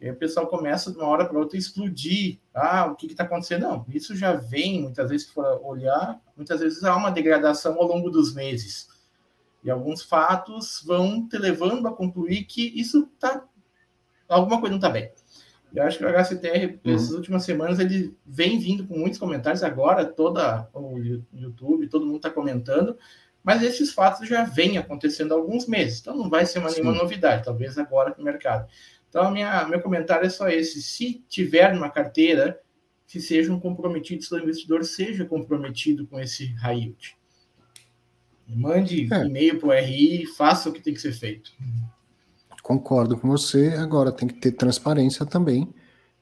E aí o pessoal começa de uma hora para outra a explodir. Ah, o que está acontecendo? Não, isso já vem, muitas vezes, se for olhar, muitas vezes há uma degradação ao longo dos meses. E alguns fatos vão te levando a concluir que isso está. Alguma coisa não está bem. Eu acho que o HCTR, uhum. nessas últimas semanas, ele vem vindo com muitos comentários. Agora, toda o YouTube, todo mundo está comentando. Mas esses fatos já vêm acontecendo há alguns meses. Então, não vai ser uma, nenhuma novidade, talvez agora no mercado. Então, minha, meu comentário é só esse. Se tiver numa carteira, que sejam comprometidos, o investidor seja comprometido com esse high yield. Mande é. e-mail para o RI, faça o que tem que ser feito. Concordo com você. Agora tem que ter transparência também,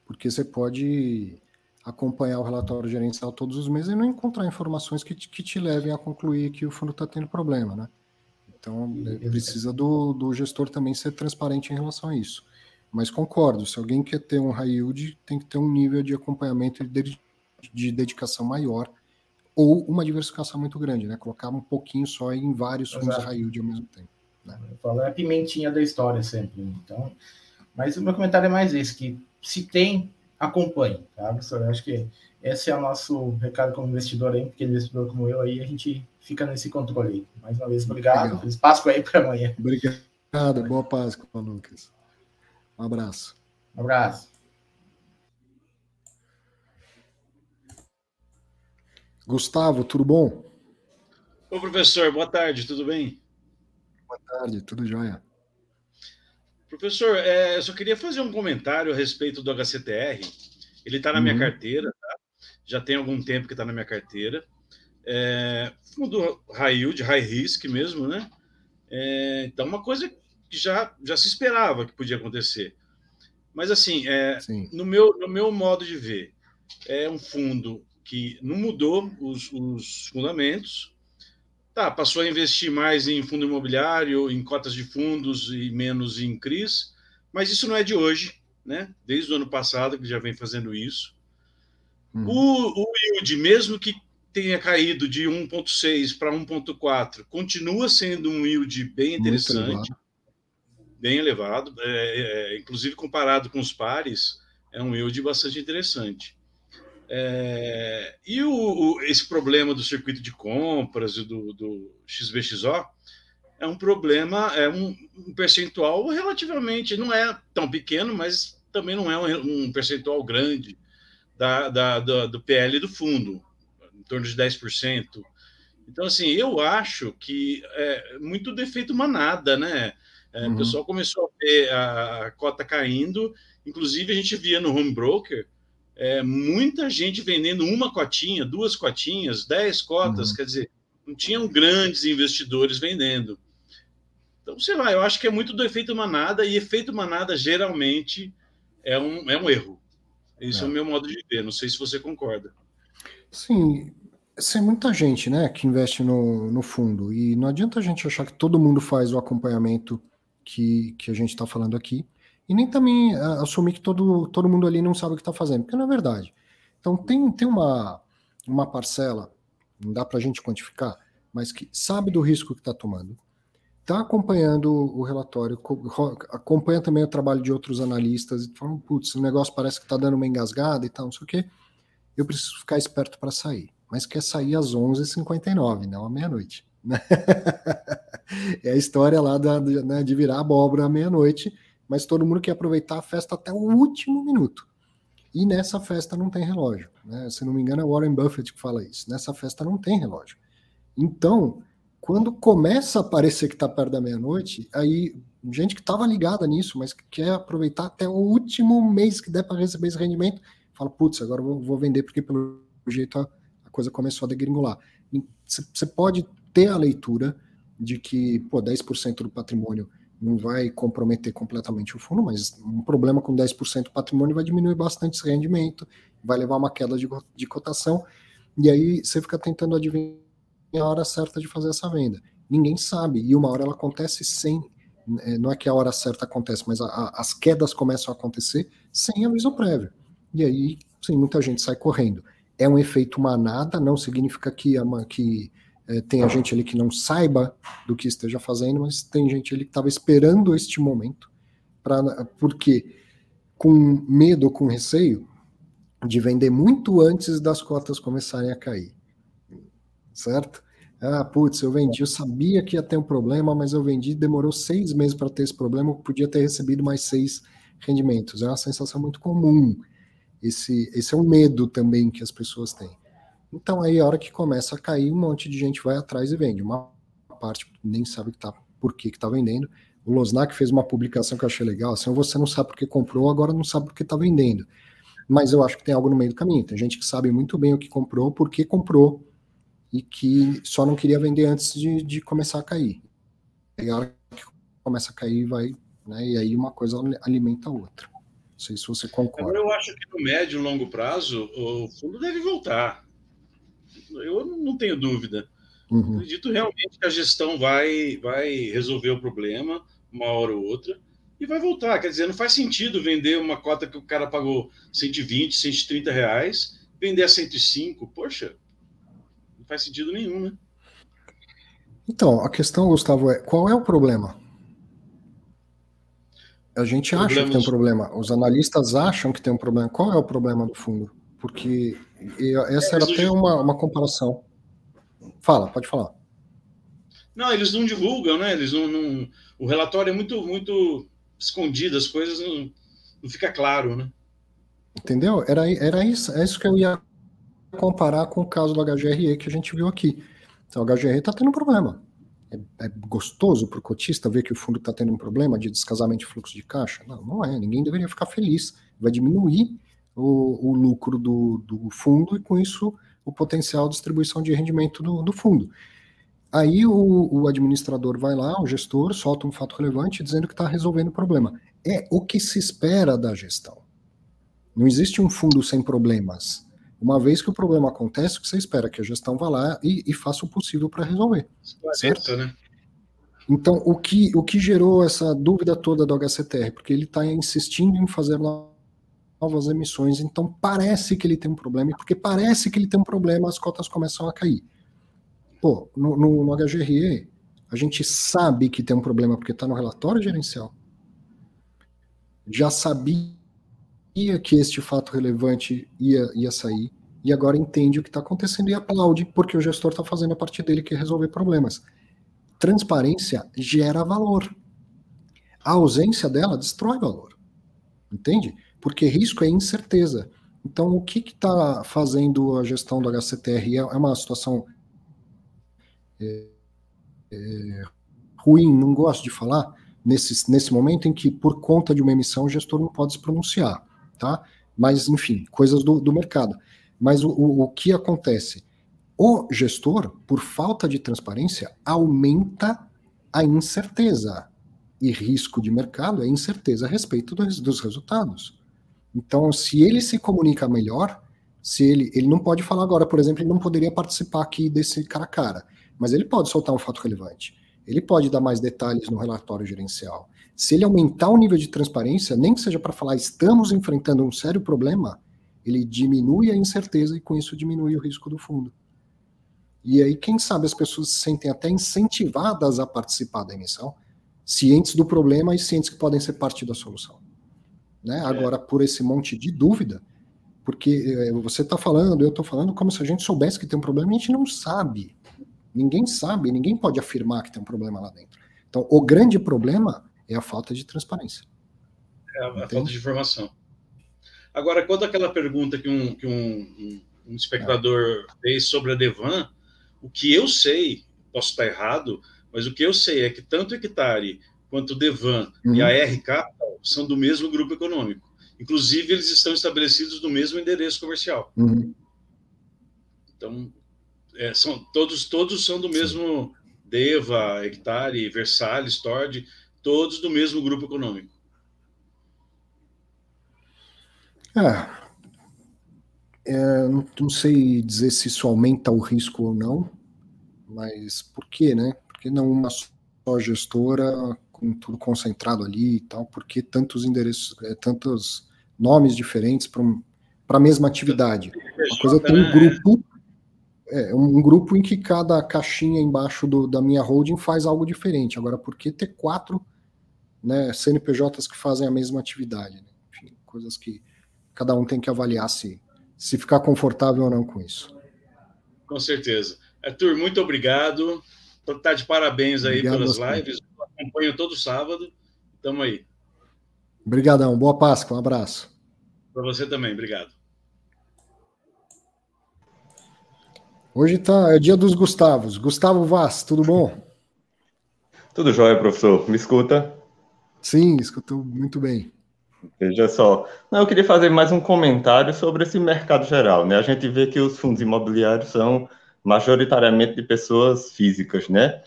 porque você pode acompanhar o relatório gerencial todos os meses e não encontrar informações que te, que te levem a concluir que o fundo está tendo problema, né? Então, precisa do, do gestor também ser transparente em relação a isso. Mas concordo, se alguém quer ter um high yield, tem que ter um nível de acompanhamento e de, de dedicação maior ou uma diversificação muito grande, né? Colocar um pouquinho só em vários fundos high yield ao mesmo tempo. Né? Eu falo, é a pimentinha da história sempre. Então, mas o meu comentário é mais esse, que se tem, acompanhe, tá, professor? Eu acho que esse é o nosso recado como investidor aí, porque investidor como eu aí, a gente fica nesse controle aí. Mais uma vez, obrigado. Feliz Páscoa aí para amanhã. Obrigado, boa Páscoa, Lucas. Um abraço. Um abraço. Gustavo, tudo bom? Ô, professor, boa tarde, tudo bem? Boa tarde, tudo jóia. Professor, é, eu só queria fazer um comentário a respeito do HCTR. Ele está na uhum. minha carteira, tá? já tem algum tempo que está na minha carteira. É, fundo high yield, high risk mesmo, né? É, então, uma coisa que já, já se esperava que podia acontecer. Mas, assim, é, no, meu, no meu modo de ver, é um fundo que não mudou os, os fundamentos, tá, passou a investir mais em fundo imobiliário, em cotas de fundos e menos em CRIs, mas isso não é de hoje, né? Desde o ano passado que já vem fazendo isso. Hum. O, o yield, mesmo que tenha caído de 1,6 para 1,4, continua sendo um yield bem interessante bem elevado, é, é, inclusive comparado com os pares, é um yield bastante interessante. É, e o, o, esse problema do circuito de compras e do, do XBXO é um problema, é um, um, percentual relativamente, não é tão pequeno, mas também não é um, um percentual grande da, da, da, do PL do fundo, em torno de 10%. Então, assim, eu acho que é muito defeito manada, né? É, uhum. O pessoal começou a ver a, cota caindo, inclusive a gente via no home broker é, muita gente vendendo uma cotinha, duas cotinhas, dez cotas, uhum. quer dizer, não tinham grandes investidores vendendo. Então, sei lá, eu acho que é muito do efeito manada, e efeito manada geralmente é um, é um erro. Esse é. é o meu modo de ver, não sei se você concorda. Sim, tem muita gente né, que investe no, no fundo, e não adianta a gente achar que todo mundo faz o acompanhamento que, que a gente está falando aqui, e nem também uh, assumir que todo, todo mundo ali não sabe o que está fazendo, porque não é verdade. Então tem, tem uma, uma parcela, não dá para a gente quantificar, mas que sabe do risco que está tomando, está acompanhando o relatório, acompanha também o trabalho de outros analistas, e falam, putz, o negócio parece que está dando uma engasgada e tal, não sei o quê, eu preciso ficar esperto para sair. Mas quer sair às 11h59, não à meia-noite. Né? é a história lá da, né, de virar abóbora à meia-noite, mas todo mundo quer aproveitar a festa até o último minuto. E nessa festa não tem relógio. Né? Se não me engano, é Warren Buffett que fala isso. Nessa festa não tem relógio. Então, quando começa a parecer que está perto da meia-noite, aí gente que estava ligada nisso, mas que quer aproveitar até o último mês que der para receber esse rendimento, fala, putz, agora eu vou vender porque pelo jeito a, a coisa começou a degringolar. Você pode ter a leitura de que, pô, 10% do patrimônio não vai comprometer completamente o fundo, mas um problema com 10% do patrimônio vai diminuir bastante esse rendimento, vai levar uma queda de, de cotação, e aí você fica tentando adivinhar a hora certa de fazer essa venda. Ninguém sabe, e uma hora ela acontece sem, é, não é que a hora certa acontece, mas a, a, as quedas começam a acontecer sem aviso prévio. E aí, sim, muita gente sai correndo. É um efeito manada, não significa que, a, que é, tem gente ali que não saiba do que esteja fazendo, mas tem gente ali que estava esperando este momento, pra, porque com medo, com receio de vender muito antes das cotas começarem a cair. Certo? Ah, putz, eu vendi, eu sabia que ia ter um problema, mas eu vendi, demorou seis meses para ter esse problema, eu podia ter recebido mais seis rendimentos. É uma sensação muito comum. Esse, esse é um medo também que as pessoas têm. Então aí a hora que começa a cair, um monte de gente vai atrás e vende. Uma parte nem sabe que tá, por que está vendendo. O Losnak fez uma publicação que eu achei legal, assim, você não sabe por que comprou, agora não sabe por que está vendendo. Mas eu acho que tem algo no meio do caminho. Tem gente que sabe muito bem o que comprou, por que comprou, e que só não queria vender antes de, de começar a cair. E a hora que começa a cair, vai, né, e aí uma coisa alimenta a outra. Não sei se você concorda. Eu acho que no médio e longo prazo, o fundo deve voltar eu não tenho dúvida. Uhum. Acredito realmente que a gestão vai, vai resolver o problema uma hora ou outra e vai voltar. Quer dizer, não faz sentido vender uma cota que o cara pagou 120, 130 reais, vender a 105. Poxa, não faz sentido nenhum, né? Então, a questão, Gustavo, é qual é o problema? A gente Problemas... acha que tem um problema. Os analistas acham que tem um problema. Qual é o problema do fundo? Porque essa era até uma, uma comparação. Fala, pode falar. Não, eles não divulgam, né? Eles não, não, o relatório é muito, muito escondido, as coisas não, não fica claro, né? Entendeu? Era, era isso, é isso que eu ia comparar com o caso do HGRE que a gente viu aqui. Então, o HGRE está tendo um problema. É, é gostoso para o cotista ver que o fundo está tendo um problema de descasamento de fluxo de caixa? Não, não é. Ninguém deveria ficar feliz. Vai diminuir o, o lucro do, do, fundo e, com isso, o potencial de distribuição de rendimento do, do fundo. Aí o, o, administrador vai lá, o gestor, solta um fato relevante dizendo que está resolvendo o problema. É o que se espera da gestão. Não existe um fundo sem problemas. Uma vez que o problema acontece, o que você espera? Que a gestão vá lá e, e faça o possível para resolver. Certo? Né? Então, o que, o que gerou essa dúvida toda do HCTR? Porque ele está insistindo em fazer novas emissões. Então parece que ele tem um problema, e porque parece que ele tem um problema, as cotas começam a cair. Pô, no, no, no HGRE, a gente sabe que tem um problema porque está no relatório gerencial. Já sabia que este fato relevante ia, ia sair, e agora entende o que está acontecendo e aplaude, porque o gestor está fazendo a parte dele que é resolver problemas. Transparência gera valor. A ausência dela destrói valor. Entende? Porque risco é incerteza. Então, o que está fazendo a gestão do HCTR? É, é uma situação é, é, ruim, não gosto de falar, nesse, nesse momento em que, por conta de uma emissão, o gestor não pode se pronunciar, tá? Mas, enfim, coisas do, do mercado. Mas o, o, o que acontece? O gestor, por falta de transparência, aumenta a incerteza. E risco de mercado é incerteza a respeito dos, dos resultados. Então, se ele se comunica melhor, se ele, ele não pode falar agora, por exemplo, ele não poderia participar aqui desse cara a cara, mas ele pode soltar um fato relevante. Ele pode dar mais detalhes no relatório gerencial. Se ele aumentar o nível de transparência, nem que seja para falar estamos enfrentando um sério problema, ele diminui a incerteza e com isso diminui o risco do fundo. E aí, quem sabe as pessoas se sentem até incentivadas a participar da emissão, cientes do problema e cientes que podem ser parte da solução. Né? É. Agora, por esse monte de dúvida, porque é, você está falando, eu estou falando como se a gente soubesse que tem um problema, a gente não sabe. Ninguém sabe, ninguém pode afirmar que tem um problema lá dentro. Então, o grande problema é a falta de transparência. É a, a falta de informação. Agora, quanto àquela pergunta que um, que um, um, espectador fez sobre a Devan, o que eu sei, posso estar errado, mas o que eu sei é que tanto o Hectare quanto o Devan uhum. e a R Capital são do mesmo grupo econômico. Inclusive, eles estão estabelecidos no mesmo endereço comercial. Uhum. Então, é, são, todos, todos são do mesmo Deva, Hectare, Versalhes, Tord, todos do mesmo grupo econômico. É, é, não sei dizer se isso aumenta o risco ou não, mas por quê, né? Porque não uma só gestora com tudo concentrado ali e tal, porque tantos endereços, é, tantos nomes diferentes para a mesma atividade. Uma coisa é ter um grupo, é, um grupo em que cada caixinha embaixo do, da minha holding faz algo diferente. Agora, por que ter quatro né, CNPJs que fazem a mesma atividade? Né? Enfim, coisas que cada um tem que avaliar se, se ficar confortável ou não com isso. Com certeza. Arthur, muito obrigado. Tá de parabéns aí Obrigado pelas lives. Acompanho todo sábado. Tamo aí. Obrigadão. Boa Páscoa. Um abraço. Para você também. Obrigado. Hoje tá, é dia dos Gustavos. Gustavo Vaz, tudo bom? Tudo jóia, professor. Me escuta? Sim, escuto muito bem. Veja só, Não, eu queria fazer mais um comentário sobre esse mercado geral. Né? A gente vê que os fundos imobiliários são majoritariamente de pessoas físicas, né?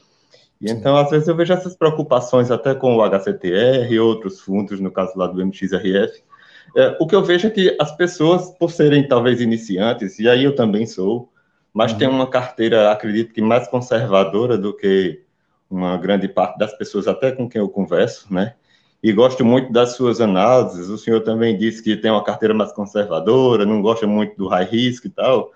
E então, às vezes, eu vejo essas preocupações até com o HCTR e outros fundos, no caso lá do MXRF. É, o que eu vejo é que as pessoas, por serem talvez iniciantes, e aí eu também sou, mas uhum. tem uma carteira, acredito que mais conservadora do que uma grande parte das pessoas, até com quem eu converso, né? E gosto muito das suas análises. O senhor também disse que tem uma carteira mais conservadora, não gosta muito do high risk e tal.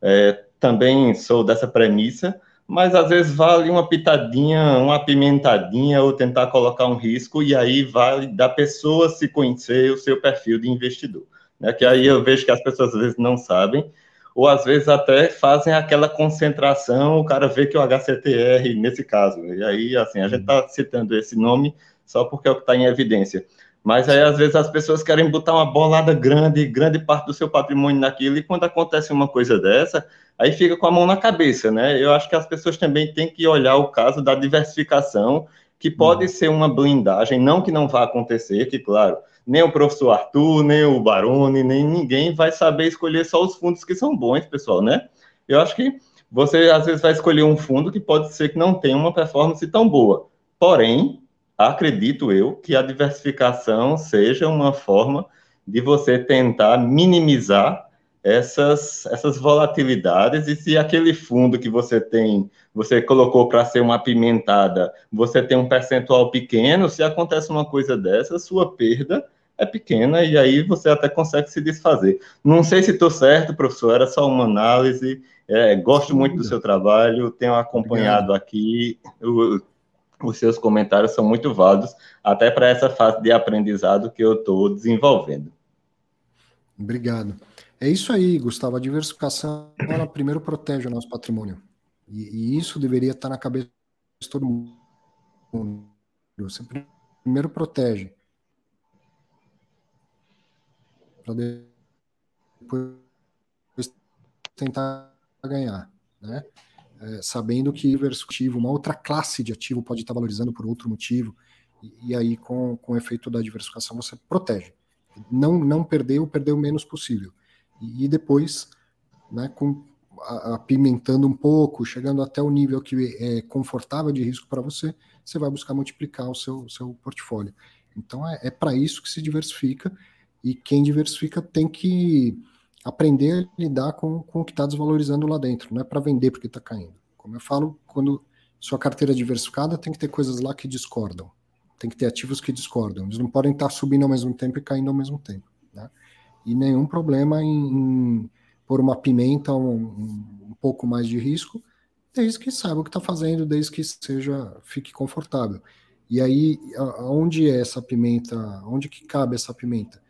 É, também sou dessa premissa, mas às vezes vale uma pitadinha, uma apimentadinha ou tentar colocar um risco e aí vale da pessoa se conhecer o seu perfil de investidor. Né? Que aí eu vejo que as pessoas às vezes não sabem, ou às vezes até fazem aquela concentração, o cara vê que o HCTR, nesse caso, e aí assim, a gente está citando esse nome só porque é o que está em evidência. Mas aí, às vezes, as pessoas querem botar uma bolada grande, grande parte do seu patrimônio naquilo, e quando acontece uma coisa dessa, aí fica com a mão na cabeça, né? Eu acho que as pessoas também têm que olhar o caso da diversificação, que pode uhum. ser uma blindagem, não que não vá acontecer, que, claro, nem o professor Arthur, nem o Baroni, nem ninguém vai saber escolher só os fundos que são bons, pessoal, né? Eu acho que você, às vezes, vai escolher um fundo que pode ser que não tenha uma performance tão boa. Porém, acredito eu que a diversificação seja uma forma de você tentar minimizar essas, essas volatilidades e se aquele fundo que você tem, você colocou para ser uma apimentada, você tem um percentual pequeno, se acontece uma coisa dessa, sua perda é pequena e aí você até consegue se desfazer. Não sei se estou certo, professor, era só uma análise. É, gosto muito do seu trabalho, tenho acompanhado Obrigado. aqui o, os seus comentários são muito válidos, até para essa fase de aprendizado que eu estou desenvolvendo. Obrigado. É isso aí, Gustavo. A diversificação, ela primeiro protege o nosso patrimônio. E, e isso deveria estar na cabeça de todo mundo. Você primeiro protege. Para depois tentar ganhar. Né? É, sabendo que ativo, uma outra classe de ativo pode estar valorizando por outro motivo, e, e, aí com, com o efeito da diversificação você protege. Não, não perder ou perder o menos possível. E, e depois, né, com, apimentando um pouco, chegando até o nível que é confortável de risco para você, você vai buscar multiplicar o seu, seu portfólio. Então é, é para isso que se diversifica, e quem diversifica tem que aprender a lidar com, com o que está desvalorizando lá dentro, não é para vender porque está caindo. Como eu falo, quando sua carteira é diversificada, tem que ter coisas lá que discordam, tem que ter ativos que discordam, eles não podem estar tá subindo ao mesmo tempo e caindo ao mesmo tempo. Né? E nenhum problema em, em pôr uma pimenta, um, um pouco mais de risco, desde que saiba o que está fazendo, desde que seja fique confortável. E aí, aonde é essa pimenta? Onde que cabe essa pimenta?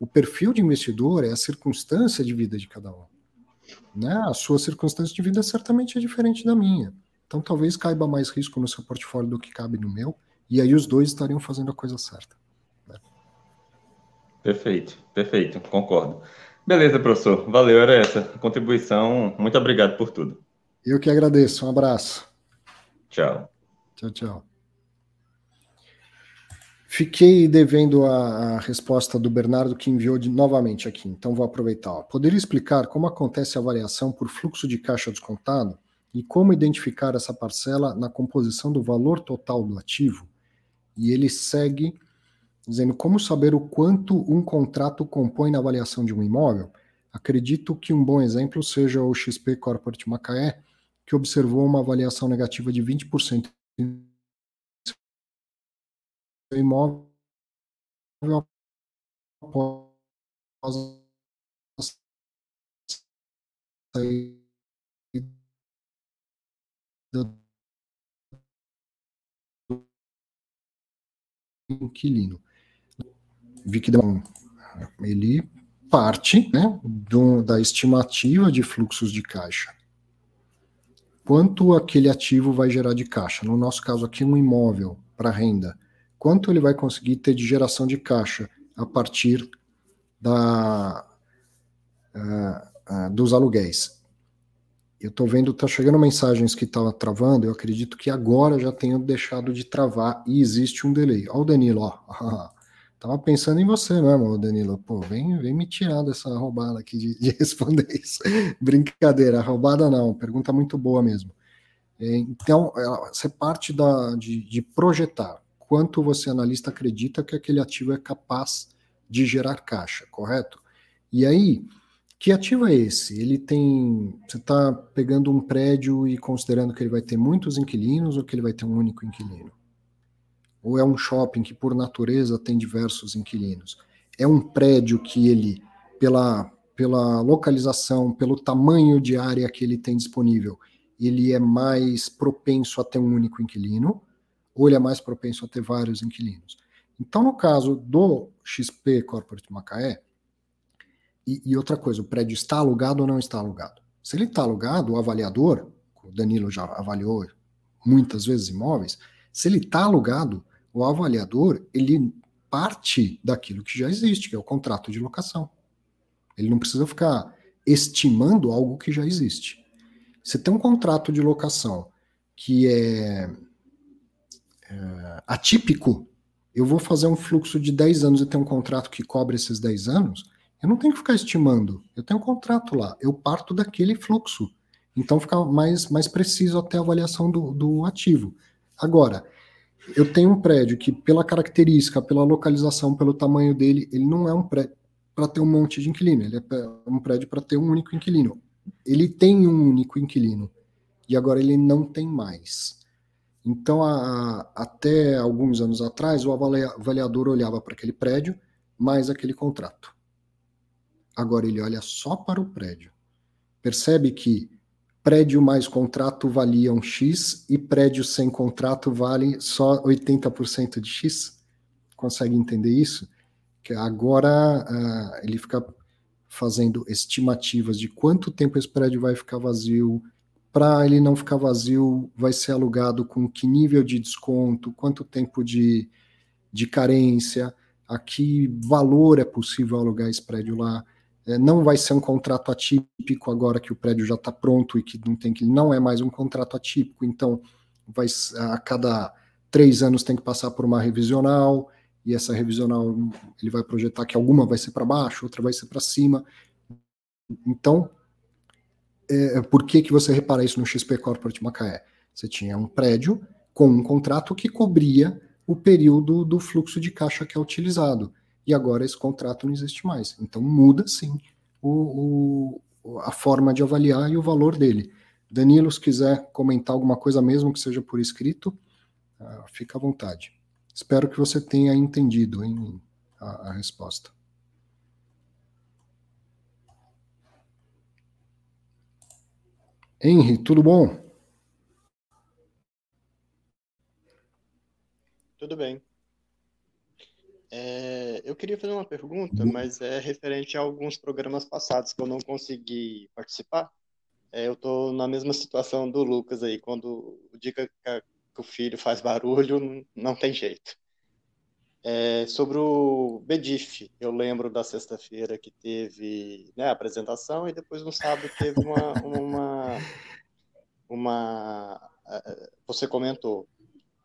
O perfil de investidor é a circunstância de vida de cada um. Né? A sua circunstância de vida certamente é diferente da minha. Então talvez caiba mais risco no seu portfólio do que cabe no meu, e aí os dois estariam fazendo a coisa certa. Né? Perfeito, perfeito, concordo. Beleza, professor. Valeu, era essa contribuição. Muito obrigado por tudo. Eu que agradeço. Um abraço. Tchau. Tchau, tchau. Fiquei devendo a, a, resposta do Bernardo que enviou de, novamente aqui, então vou aproveitar. Poderia explicar como acontece a avaliação por fluxo de caixa descontado e como identificar essa parcela na composição do valor total do ativo? E ele segue dizendo como saber o quanto um contrato compõe na avaliação de um imóvel. Acredito que um bom exemplo seja o XP Corporate Macaé, que observou uma avaliação negativa de 20% em imóvel após a saída do inquilino vi que ele parte né, do, da estimativa de fluxos de caixa. Quanto aquele ativo vai gerar de caixa? No nosso caso aqui, um imóvel para renda. Quanto ele vai conseguir ter de geração de caixa a partir da, uh, uh, dos aluguéis? Eu estou vendo, está chegando mensagens que estava tá travando, eu acredito que agora já tenha deixado de travar e existe um delay. Olha o Danilo, ó. Pensando em você mesmo, Danilo. Pô, vem, vem me tirar dessa roubada aqui de, de responder isso. Brincadeira, roubada não, pergunta muito boa mesmo. É, então, você parte da, de, de projetar quanto você, analista, acredita que aquele ativo é capaz de gerar caixa, correto? E aí, que ativo é esse? Ele tem. Você está pegando um prédio e considerando que ele vai ter muitos inquilinos ou que ele vai ter um único inquilino? ou é um shopping que por natureza tem diversos inquilinos? É um prédio que ele, pela, pela localização, pelo tamanho de área que ele tem disponível, ele é mais propenso a ter um único inquilino, ou ele é mais propenso a ter vários inquilinos? Então, no caso do XP Corporate Macaé, e, e outra coisa, o prédio está alugado ou não está alugado? Se ele está alugado, o avaliador, o Danilo já avaliou muitas vezes imóveis, se ele está alugado, o avaliador ele parte daquilo que já existe, que é o contrato de locação. Ele não precisa ficar estimando algo que já existe. Você tem um contrato de locação que é, é atípico, eu vou fazer um fluxo de 10 anos e ter um contrato que cobre esses 10 anos, eu não tenho que ficar estimando. Eu tenho um contrato lá, eu parto daquele fluxo. Então fica mais, mais preciso até a avaliação do, do ativo. Agora, eu tenho um prédio que, pela característica, pela localização, pelo tamanho dele, ele não é um prédio para ter um monte de inquilino, ele é um prédio para ter um único inquilino. Ele tem um único inquilino e agora ele não tem mais. Então, a, a, até alguns anos atrás, o avaliador olhava para aquele prédio mais aquele contrato. Agora ele olha só para o prédio. Percebe que prédio mais contrato valia um X e prédio sem contrato vale só 80% de X? Consegue entender isso? Que agora uh, ele fica fazendo estimativas de quanto tempo esse prédio vai ficar vazio, para ele não ficar vazio, vai ser alugado com que nível de desconto, quanto tempo de, de carência, a que valor é possível alugar esse prédio lá. É, não vai ser um contrato atípico agora que o prédio já está pronto e que não tem que não é mais um contrato atípico, então vai a cada três anos tem que passar por uma revisional e essa revisional ele vai projetar que alguma vai ser para baixo, outra vai ser para cima. Então, é, por que que você repara isso no XP Corporate Macaé? Você tinha um prédio com um contrato que cobria o período do fluxo de caixa que é utilizado e agora esse contrato não existe mais. Então muda sim o, o, a forma de avaliar e o valor dele. Danilo, se quiser comentar alguma coisa mesmo que seja por escrito, uh, fica à vontade. Espero que você tenha entendido hein, a, a resposta. Henry, tudo bom? Tudo bem. É, eu queria fazer uma pergunta, mas é referente a alguns programas passados que eu não consegui participar. É, eu estou na mesma situação do Lucas aí, quando o dia que, o filho faz barulho, não tem jeito. É, sobre o Bedif, eu lembro da sexta-feira que teve né, a apresentação e depois no sábado teve uma, uma, uma é, você comentou,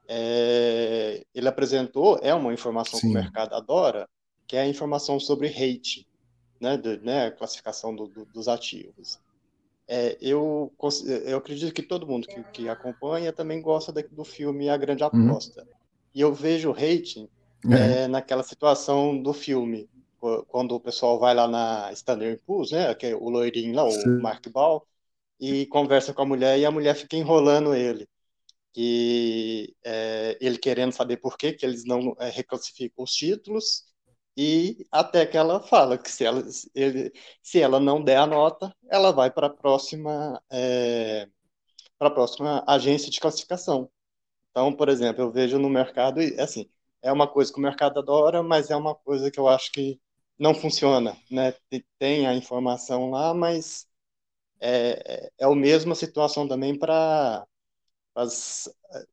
é, ele apresentou, é uma informação Sim. que o mercado adora, que é a informação sobre hate, né, do, né, classificação do, do, dos ativos. É, eu, eu acredito que todo mundo que, que acompanha também gosta do filme A Grande uhum. Aposta. Uhum. E eu vejo o rating é. É, naquela situação do filme, quando o pessoal vai lá na Standard Poor's, né, que é o loirinho lá, Sim. o Mark Ball, e conversa com a mulher e a mulher fica enrolando ele. Que é, ele querendo saber por que, que eles não é, reclassificam os títulos, e até que ela fala que se ela, ele, se ela não der a nota, ela vai para a próxima, é, para a próxima agência de classificação. Então, por exemplo, eu vejo no mercado, assim, é uma coisa que o mercado adora, mas é uma coisa que eu acho que não funciona, né? Tem a informação lá, mas é, é a mesma situação também para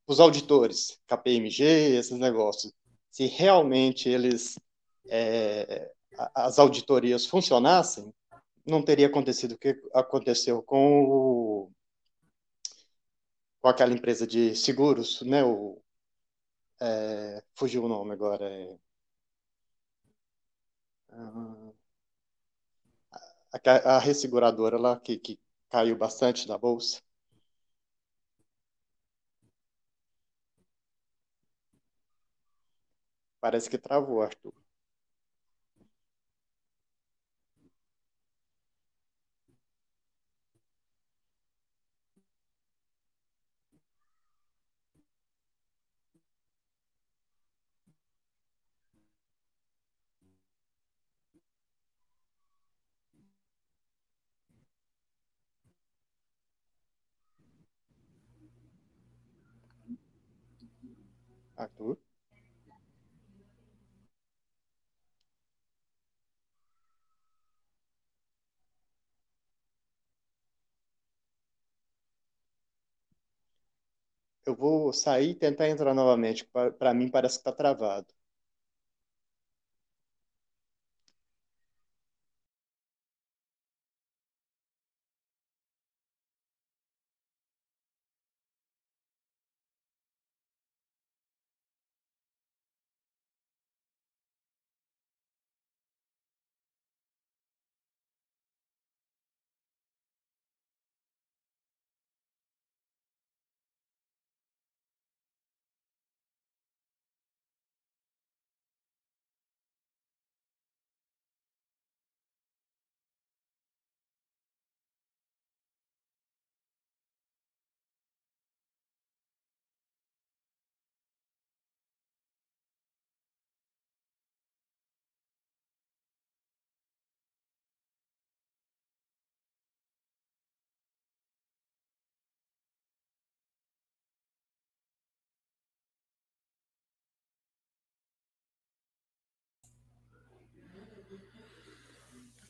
os auditores, KPMG, esses negócios. Se realmente eles é, as auditorias funcionassem, não teria acontecido o que aconteceu com o, com aquela empresa de seguros, né? O, é, fugiu o nome agora. É, a, a resseguradora lá que, que caiu bastante na bolsa. Parece que travou, Arthur. Arthur? Eu vou sair e tentar entrar novamente. Para mim, parece que está travado.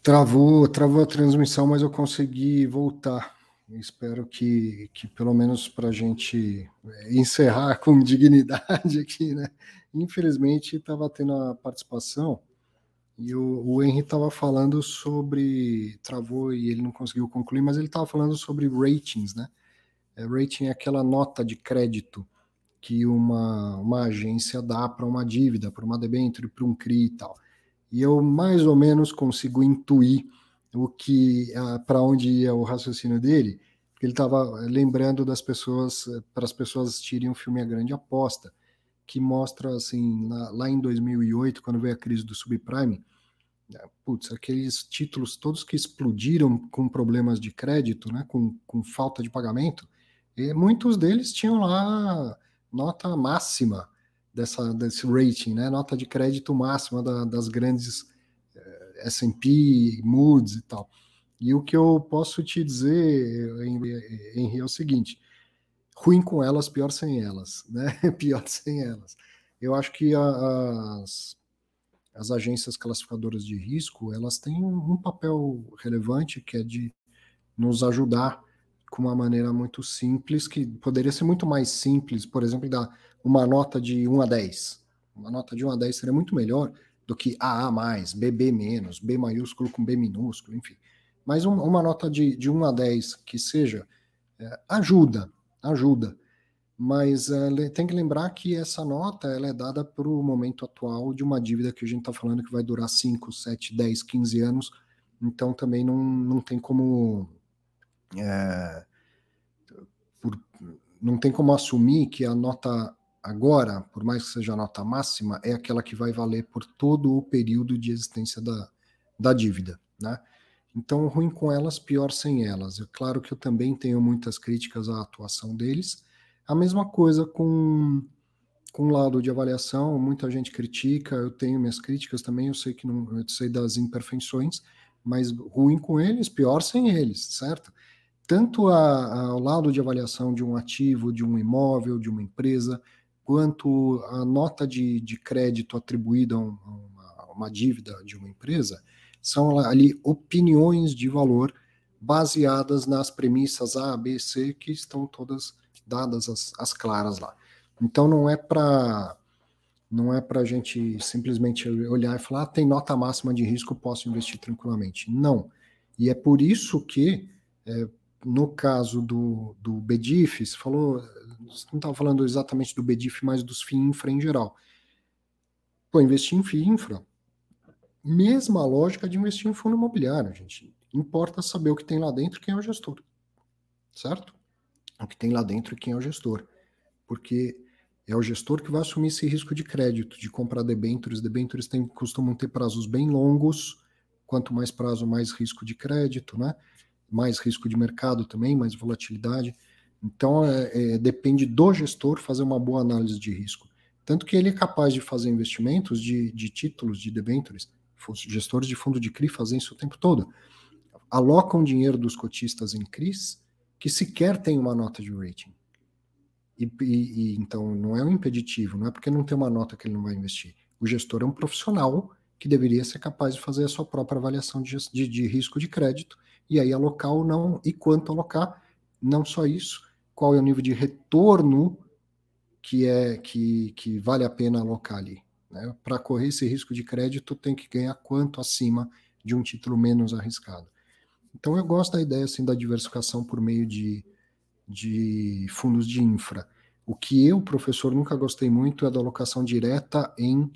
Travou, travou a transmissão, mas eu consegui voltar. Espero que, que pelo menos para a gente é, encerrar com dignidade aqui, né? Infelizmente estava tendo a participação e o, o Henry estava falando sobre. Travou e ele não conseguiu concluir, mas ele estava falando sobre ratings, né? É, rating é aquela nota de crédito que uma, uma agência dá para uma dívida, para uma debênture, para um CRI e tal e eu mais ou menos consigo intuir o que para onde ia o raciocínio dele, porque ele estava lembrando das pessoas para as pessoas assistirem o filme A Grande Aposta, que mostra assim lá, lá em 2008 quando veio a crise do subprime, né, putz, aqueles títulos todos que explodiram com problemas de crédito, né, com, com falta de pagamento, e muitos deles tinham lá nota máxima dessa, desse rating, né? Nota de crédito máxima da, das grandes eh, S&P, Moody's e tal. E o que eu posso te dizer, Henri, é o seguinte: ruim com elas, pior sem elas, né? pior sem elas. Eu acho que a, as, as agências classificadoras de risco elas têm um, um papel relevante que é de nos ajudar com uma maneira muito simples, que poderia ser muito mais simples, por exemplo, dar uma nota de 1 a 10. Uma nota de 1 a 10 seria muito melhor do que AA+, BB-, B maiúsculo com B minúsculo, enfim. Mas um, uma nota de, de 1 a 10 que seja, é, ajuda, ajuda. Mas é, tem que lembrar que essa nota ela é dada para o momento atual de uma dívida que a gente está falando que vai durar 5, 7, 10, 15 anos, então também não, não tem como. É, por, não tem como assumir que a nota agora, por mais que seja a nota máxima, é aquela que vai valer por todo o período de existência da, da dívida. Né? Então, ruim com elas, pior sem elas. É claro que eu também tenho muitas críticas à atuação deles. A mesma coisa com com o lado de avaliação, muita gente critica, eu tenho minhas críticas também, eu sei que não, eu sei das imperfeições, mas ruim com eles, pior sem eles, certo? Tanto a, ao lado de avaliação de um ativo, de um imóvel, de uma empresa, quanto a nota de, de crédito atribuída a, uma, uma dívida de uma empresa, são ali opiniões de valor baseadas nas premissas A, B, C, que estão todas dadas as, as claras lá. Então não é para não é para a gente simplesmente olhar e falar, ah, tem nota máxima de risco, posso investir tranquilamente. Não. E é por isso que, é, no caso do, do BDIF, você falou, você não estava falando exatamente do BDIF, mas dos FII infra em geral. Pô, investir em FII infra, mesma lógica de investir em fundo imobiliário, gente. Importa saber o que tem lá dentro e quem é o gestor. Certo? O que tem lá dentro e quem é o gestor. Porque é o gestor que vai assumir esse risco de crédito, de comprar debêntures. Debêntures tem, costumam ter prazos bem longos, quanto mais prazo, mais risco de crédito, né? Mais risco de mercado também, mais volatilidade. Então, é, é, depende do gestor fazer uma boa análise de risco. Tanto que ele é capaz de fazer investimentos de, de títulos, de debêntures. Gestores de fundo de CRI fazem isso o tempo todo. Alocam dinheiro dos cotistas em CRIs que sequer tem uma nota de rating. E, e, e, então não é um impeditivo, não é porque não tem uma nota que ele não vai investir. O gestor é um profissional que deveria ser capaz de fazer a sua própria avaliação de, de, de risco de crédito e aí alocar ou não e quanto alocar. Não só isso, qual é o nível de retorno que é que, que vale a pena alocar ali. Né? Para correr esse risco de crédito, tem que ganhar quanto acima de um título menos arriscado. Então eu gosto da ideia assim da diversificação por meio de de fundos de infra. O que eu, professor, nunca gostei muito é da alocação direta em,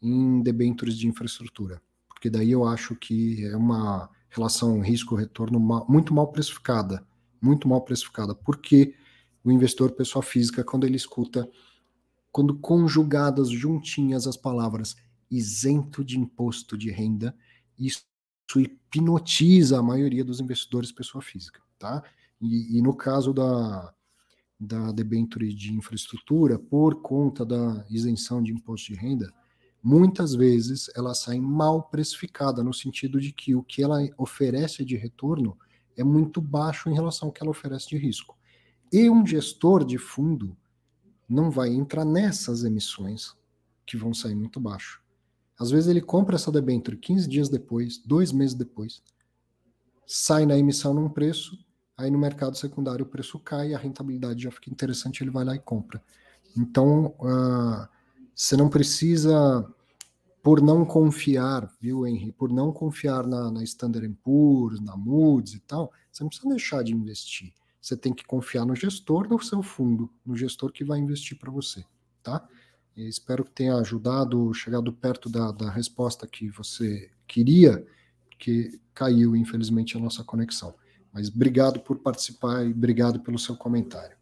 em debêntures de infraestrutura, porque daí eu acho que é uma relação risco-retorno muito mal precificada, muito mal precificada, porque o investidor, pessoa física, quando ele escuta, quando conjugadas juntinhas as palavras isento de imposto de renda, isso hipnotiza a maioria dos investidores, pessoa física, tá? E, e no caso da, da debenture de infraestrutura, por conta da isenção de imposto de renda, muitas vezes ela sai mal precificada, no sentido de que o que ela oferece de retorno é muito baixo em relação ao que ela oferece de risco. E um gestor de fundo não vai entrar nessas emissões que vão sair muito baixo. Às vezes ele compra essa debenture 15 dias depois, dois meses depois, sai na emissão num preço, Aí no mercado secundário o preço cai, a rentabilidade já fica interessante, ele vai lá e compra. Então, uh, você não precisa, por não confiar, viu, Henry, por não confiar na, na Standard Poor's, na Moody's e tal, você não precisa deixar de investir. Você tem que confiar no gestor do seu fundo, no gestor que vai investir para você, tá? E espero que tenha ajudado, chegado perto da, da resposta que você queria, que caiu, infelizmente, a nossa conexão. Mas obrigado por participar e obrigado pelo seu comentário.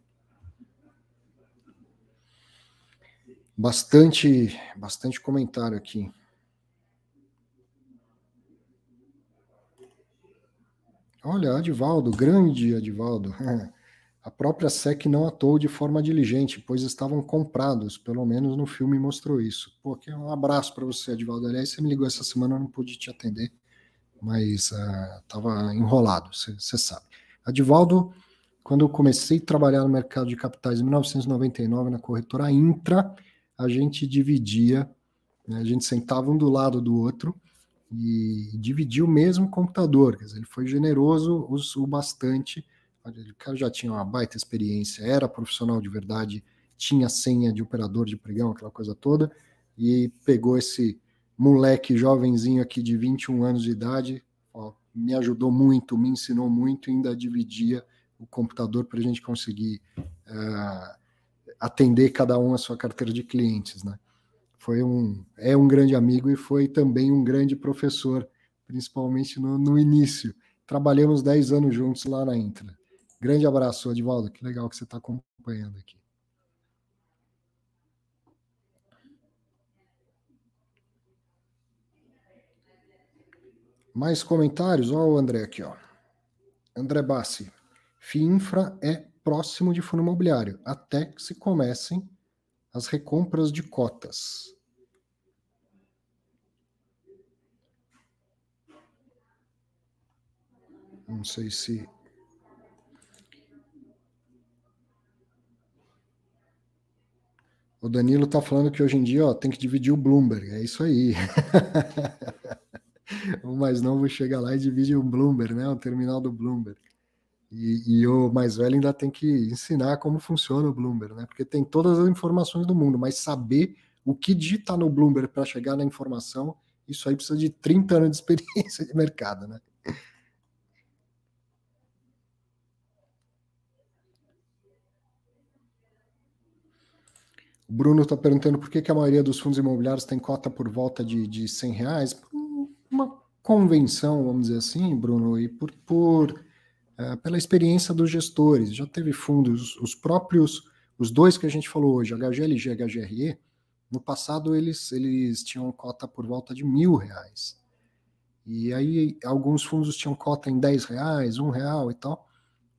Bastante, bastante comentário aqui. Olha, Adivaldo, grande Adivaldo. A própria SEC não atuou de forma diligente, pois estavam comprados, pelo menos no filme mostrou isso. Pô, um abraço para você, Adivaldo. Aliás, você me ligou essa semana, eu não pude te atender mas estava uh, enrolado, você sabe. Adivaldo, quando eu comecei a trabalhar no mercado de capitais em 1999 na corretora Intra, a gente dividia, né, a gente sentava um do lado do outro e dividia o mesmo computador. Quer dizer, ele foi generoso o bastante. O cara já tinha uma baita experiência, era profissional de verdade, tinha senha de operador de pregão, aquela coisa toda. e pegou esse moleque jovenzinho aqui de 21 anos de idade, ó, me ajudou muito, me ensinou muito, ainda dividia o computador para a gente conseguir uh, atender cada um a sua carteira de clientes, né? Foi um, é um grande amigo e foi também um grande professor, principalmente no, no início. Trabalhamos 10 anos juntos lá na Intra. Grande abraço, Edivaldo, que legal que você está acompanhando aqui. Mais comentários? Olha o André aqui, ó. André Bassi. FIINFRA é próximo de fundo imobiliário, até que se comecem as recompras de cotas. Não sei se. O Danilo está falando que hoje em dia ó, tem que dividir o Bloomberg. É isso aí. o mais novo chega lá e divide o Bloomberg, né? O terminal do Bloomberg. E, e, o mais velho ainda tem que ensinar como funciona o Bloomberg, né? Porque tem todas as informações do mundo, mas saber o que digitar no Bloomberg para chegar na informação, isso aí precisa de 30 anos de experiência de mercado, né? O Bruno está perguntando por que, que, a maioria dos fundos imobiliários tem cota por volta de, de 100 reais. Uma convenção, vamos dizer assim, Bruno, e por, por uh, pela experiência dos gestores. Já teve fundos, os próprios, os dois que a gente falou hoje, HGLG e HGRE, no passado eles, eles tinham cota por volta de mil reais. E aí alguns fundos tinham cota em 10 reais, um real e tal.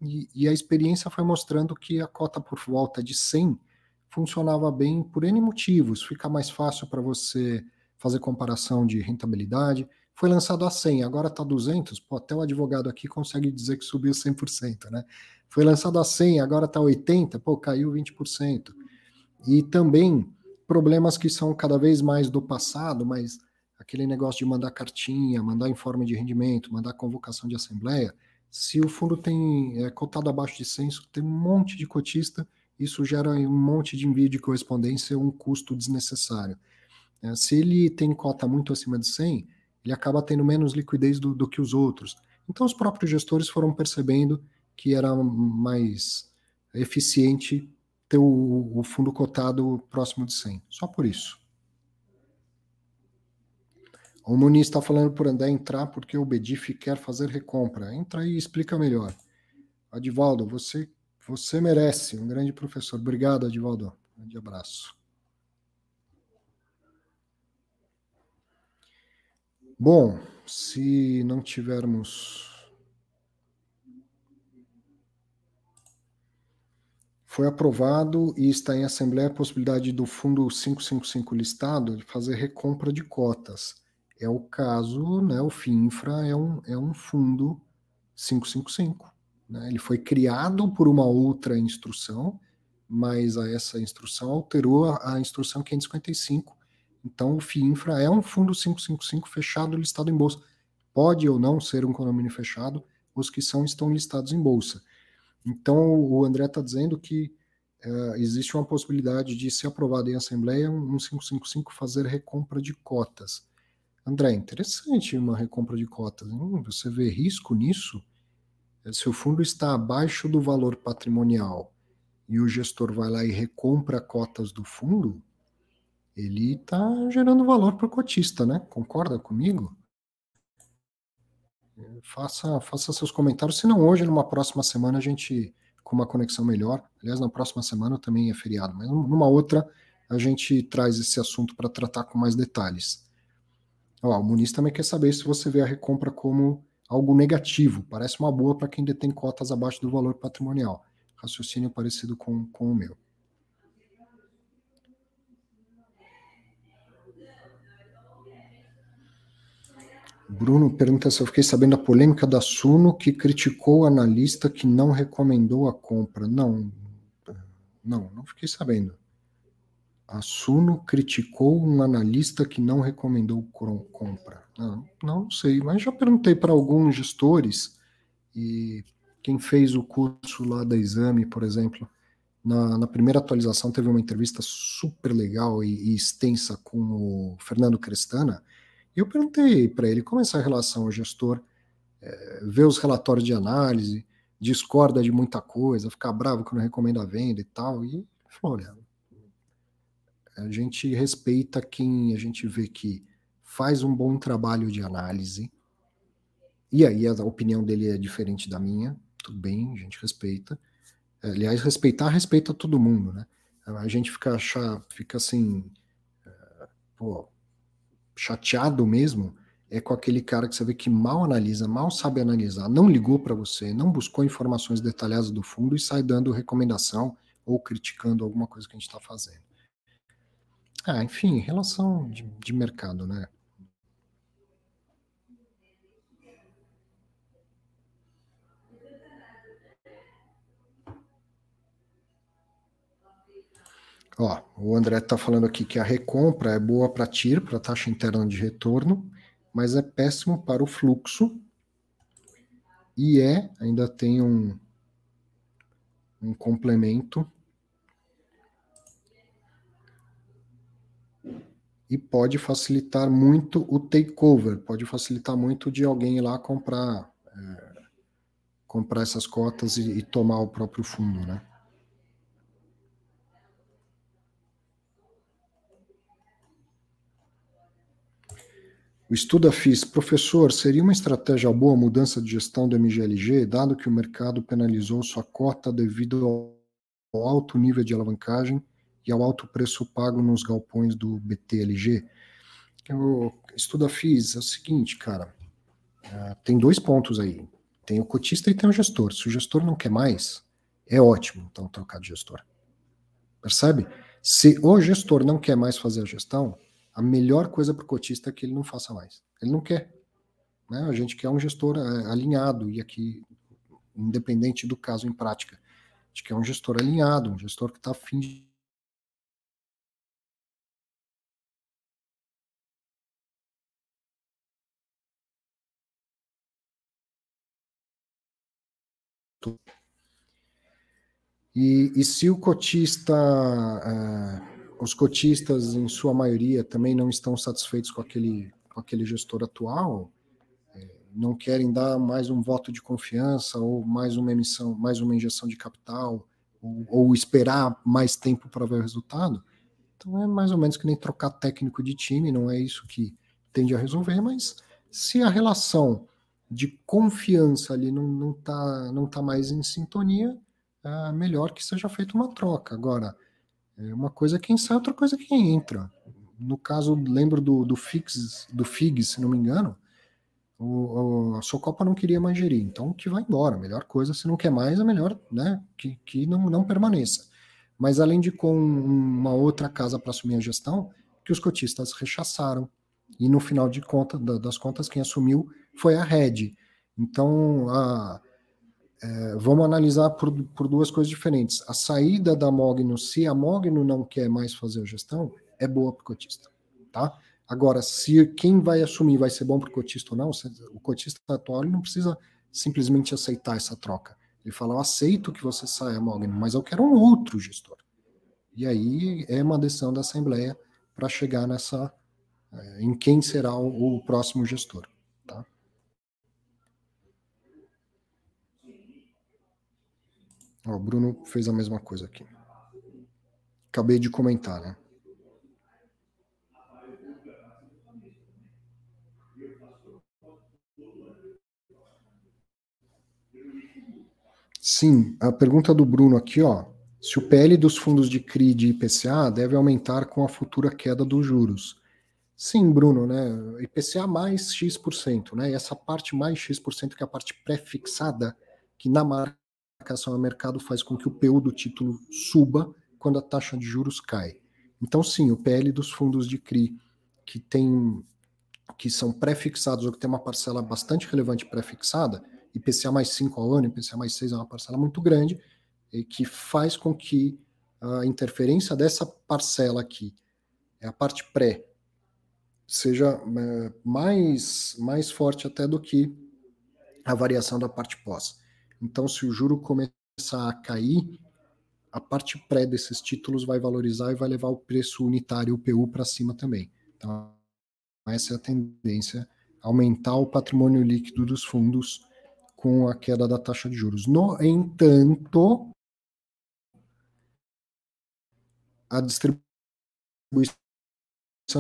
E, e a experiência foi mostrando que a cota por volta de 100 funcionava bem por N motivos. Fica mais fácil para você fazer comparação de rentabilidade. Foi lançado a 100, agora está 200. Pô, até o advogado aqui consegue dizer que subiu 100%, né? Foi lançado a 100, agora está 80, pô, caiu 20%. E também problemas que são cada vez mais do passado, mas aquele negócio de mandar cartinha, mandar informe de rendimento, mandar convocação de assembleia, se o fundo tem é, cotado abaixo de 100, tem um monte de cotista isso gera um monte de envio de correspondência, um custo desnecessário. É, se ele tem cota muito acima de 100, ele acaba tendo menos liquidez do, do que os outros. Então, os próprios gestores foram percebendo que era mais eficiente ter o, o fundo cotado próximo de 100. Só por isso. O Muniz está falando por André entrar porque o Bedif quer fazer recompra. Entra aí e explica melhor. Adivaldo, você você merece, um grande professor. Obrigado, Edivaldo. Um grande abraço. Bom, se não tivermos. Foi aprovado e está em Assembleia a possibilidade do Fundo 555 listado de fazer recompra de cotas. É o caso, né? O FINFRA é um, é um fundo 555. Né? Ele foi criado por uma outra instrução, mas a essa instrução alterou a, a instrução 555. Então, o FIINFRA é um fundo 555 fechado listado em bolsa. Pode ou não ser um condomínio fechado, os que são estão listados em bolsa. Então, o André está dizendo que uh, existe uma possibilidade de ser aprovado em Assembleia um 555 fazer recompra de cotas. André, interessante uma recompra de cotas. Você vê risco nisso? Se o fundo está abaixo do valor patrimonial e o gestor vai lá e recompra cotas do fundo, ele está gerando valor para o cotista, né? Concorda comigo? Faça, faça seus comentários, se não hoje, numa próxima semana a gente com uma conexão melhor. Aliás, na próxima semana também é feriado, mas numa outra a gente traz esse assunto para tratar com mais detalhes. Ó, o Muniz também quer saber se você vê a recompra como algo negativo, parece uma boa para quem detém cotas abaixo do valor patrimonial. Raciocínio parecido com, com o meu. Bruno pergunta se eu fiquei sabendo da polêmica da Suno que criticou o analista que não recomendou a compra. Não, não, não fiquei sabendo. A Suno criticou um analista que não recomendou compra. Não, não sei, mas já perguntei para alguns gestores e quem fez o curso lá da exame, por exemplo, na, na, primeira atualização teve uma entrevista super legal e, e extensa com o Fernando Crestana, e eu perguntei para ele como é essa relação ao gestor é, vê os relatórios de análise, discorda de muita coisa, fica bravo quando recomenda a venda e tal, e falou, olha, a gente respeita quem a gente vê que faz um bom trabalho de análise, e aí a opinião dele é diferente da minha, tudo bem, a gente respeita. Aliás, respeitar respeita todo mundo, né? A gente fica, achar, fica assim, eh, pô, chateado mesmo é com aquele cara que você vê que mal analisa, mal sabe analisar, não ligou para você, não buscou informações detalhadas do fundo e sai dando recomendação ou criticando alguma coisa que a gente está fazendo. Ah, enfim, relação de, de mercado, né? Ó, o André está falando aqui que a recompra é boa para TIR, para taxa interna de retorno, mas é péssimo para o fluxo. E é, ainda tem um, um complemento. E pode facilitar muito o takeover, pode facilitar muito de alguém ir lá comprar, é, comprar essas cotas e, e tomar o próprio fundo, né? O estudo FIS, professor, seria uma estratégia boa a mudança de gestão do MGLG, dado que o mercado penalizou sua cota devido ao alto nível de alavancagem e ao alto preço pago nos galpões do BTLG? O estudo FIS é o seguinte, cara, é, tem dois pontos aí. Tem o cotista e tem o gestor. Se o gestor não quer mais, é ótimo, então, trocar de gestor. Percebe? Se o gestor não quer mais fazer a gestão, a melhor coisa para o cotista é que ele não faça mais. Ele não quer. Né? A gente quer um gestor é, alinhado, e aqui, independente do caso em prática, a gente quer um gestor alinhado, um gestor que está afim de E, e, se o cotista uh, os cotistas, em sua maioria, também não estão satisfeitos com aquele, com aquele gestor atual, é, não querem dar mais um voto de confiança ou mais uma emissão, mais uma injeção de capital, ou, ou esperar mais tempo para ver o resultado. Então é mais ou menos que nem trocar técnico de time, não é isso que tende a resolver, mas se a relação de confiança ali não, não, tá, não tá mais em sintonia, é melhor que seja feita uma troca. Agora, é uma coisa quem sai, outra coisa quem entra. No caso, lembro do, do Fix, do FIG, se não me engano, o, o, a Socopa não queria mais gerir, então que vai embora. Melhor coisa, se não quer mais, é melhor né, que, que não, não permaneça. Mas além de com uma outra casa para assumir a gestão, que os cotistas rechaçaram. E no final de conta, das contas, quem assumiu foi a Red. Então, a, é, vamos analisar por, por, duas coisas diferentes. A saída da Mogno, se a Mogno não quer mais fazer a gestão, é boa para o cotista. Tá? Agora, se quem vai assumir vai ser bom para o cotista ou não, o cotista atual não precisa simplesmente aceitar essa troca. Ele fala, eu aceito que você saia, Mogno, mas eu quero um outro gestor. E aí é uma decisão da Assembleia para chegar nessa é, em quem será o, o próximo gestor. O Bruno fez a mesma coisa aqui. Acabei de comentar, né? Sim, a pergunta do Bruno aqui, ó. Se o PL dos fundos de CRI de IPCA deve aumentar com a futura queda dos juros. Sim, Bruno, né? IPCA mais X%, né? E essa parte mais X%, que é a parte pré-fixada, que na marca marcação a mercado faz com que o PU do título suba quando a taxa de juros cai. Então, sim, o PL dos fundos de CRI que tem que são pré-fixados ou que tem uma parcela bastante relevante pré-fixada, IPCA mais 5 ao ano, IPCA mais 6 é uma parcela muito grande, e que faz com que a interferência dessa parcela aqui, é a parte pré, seja é, mais, mais forte até do que a variação da parte pós. Então, se o juro começar a cair, a parte pré desses títulos vai valorizar e vai levar o preço unitário, o PU, para cima também. Então, essa é a tendência, aumentar o patrimônio líquido dos fundos com a queda da taxa de juros. No entanto, a distribuição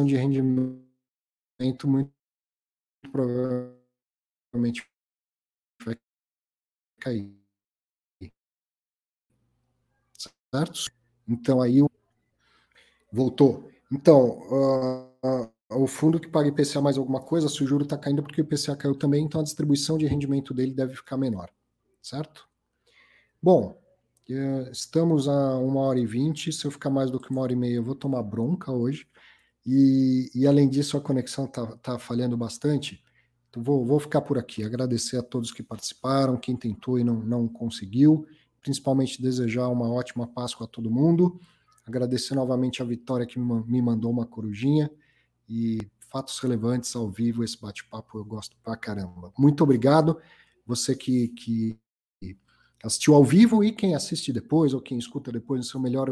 de rendimento muito provavelmente vai cair. Certo? Então aí voltou. Então, uh, uh, o fundo que paga IPCA mais alguma coisa, se o juro está caindo porque o IPCA caiu também, então a distribuição de rendimento dele deve ficar menor. Certo? Bom, uh, estamos a uma hora e vinte. Se eu ficar mais do que uma hora e meia, eu vou tomar bronca hoje. E, e além disso, a conexão está tá falhando bastante. Vou, vou ficar por aqui. Agradecer a todos que participaram, quem tentou e não, não conseguiu. Principalmente desejar uma ótima Páscoa a todo mundo. Agradecer novamente a Vitória que me mandou uma corujinha. E fatos relevantes ao vivo, esse bate-papo eu gosto pra caramba. Muito obrigado. Você que, que assistiu ao vivo e quem assiste depois ou quem escuta depois no seu melhor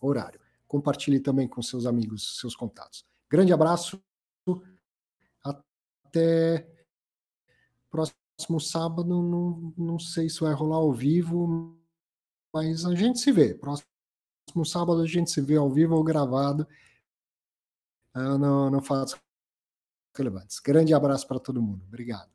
horário. Compartilhe também com seus amigos, seus contatos. Grande abraço. Até próximo sábado. Não, não sei se vai rolar ao vivo, mas a gente se vê. Próximo sábado a gente se vê ao vivo ou gravado uh, no, no Fatos Relevantes. Grande abraço para todo mundo. Obrigado.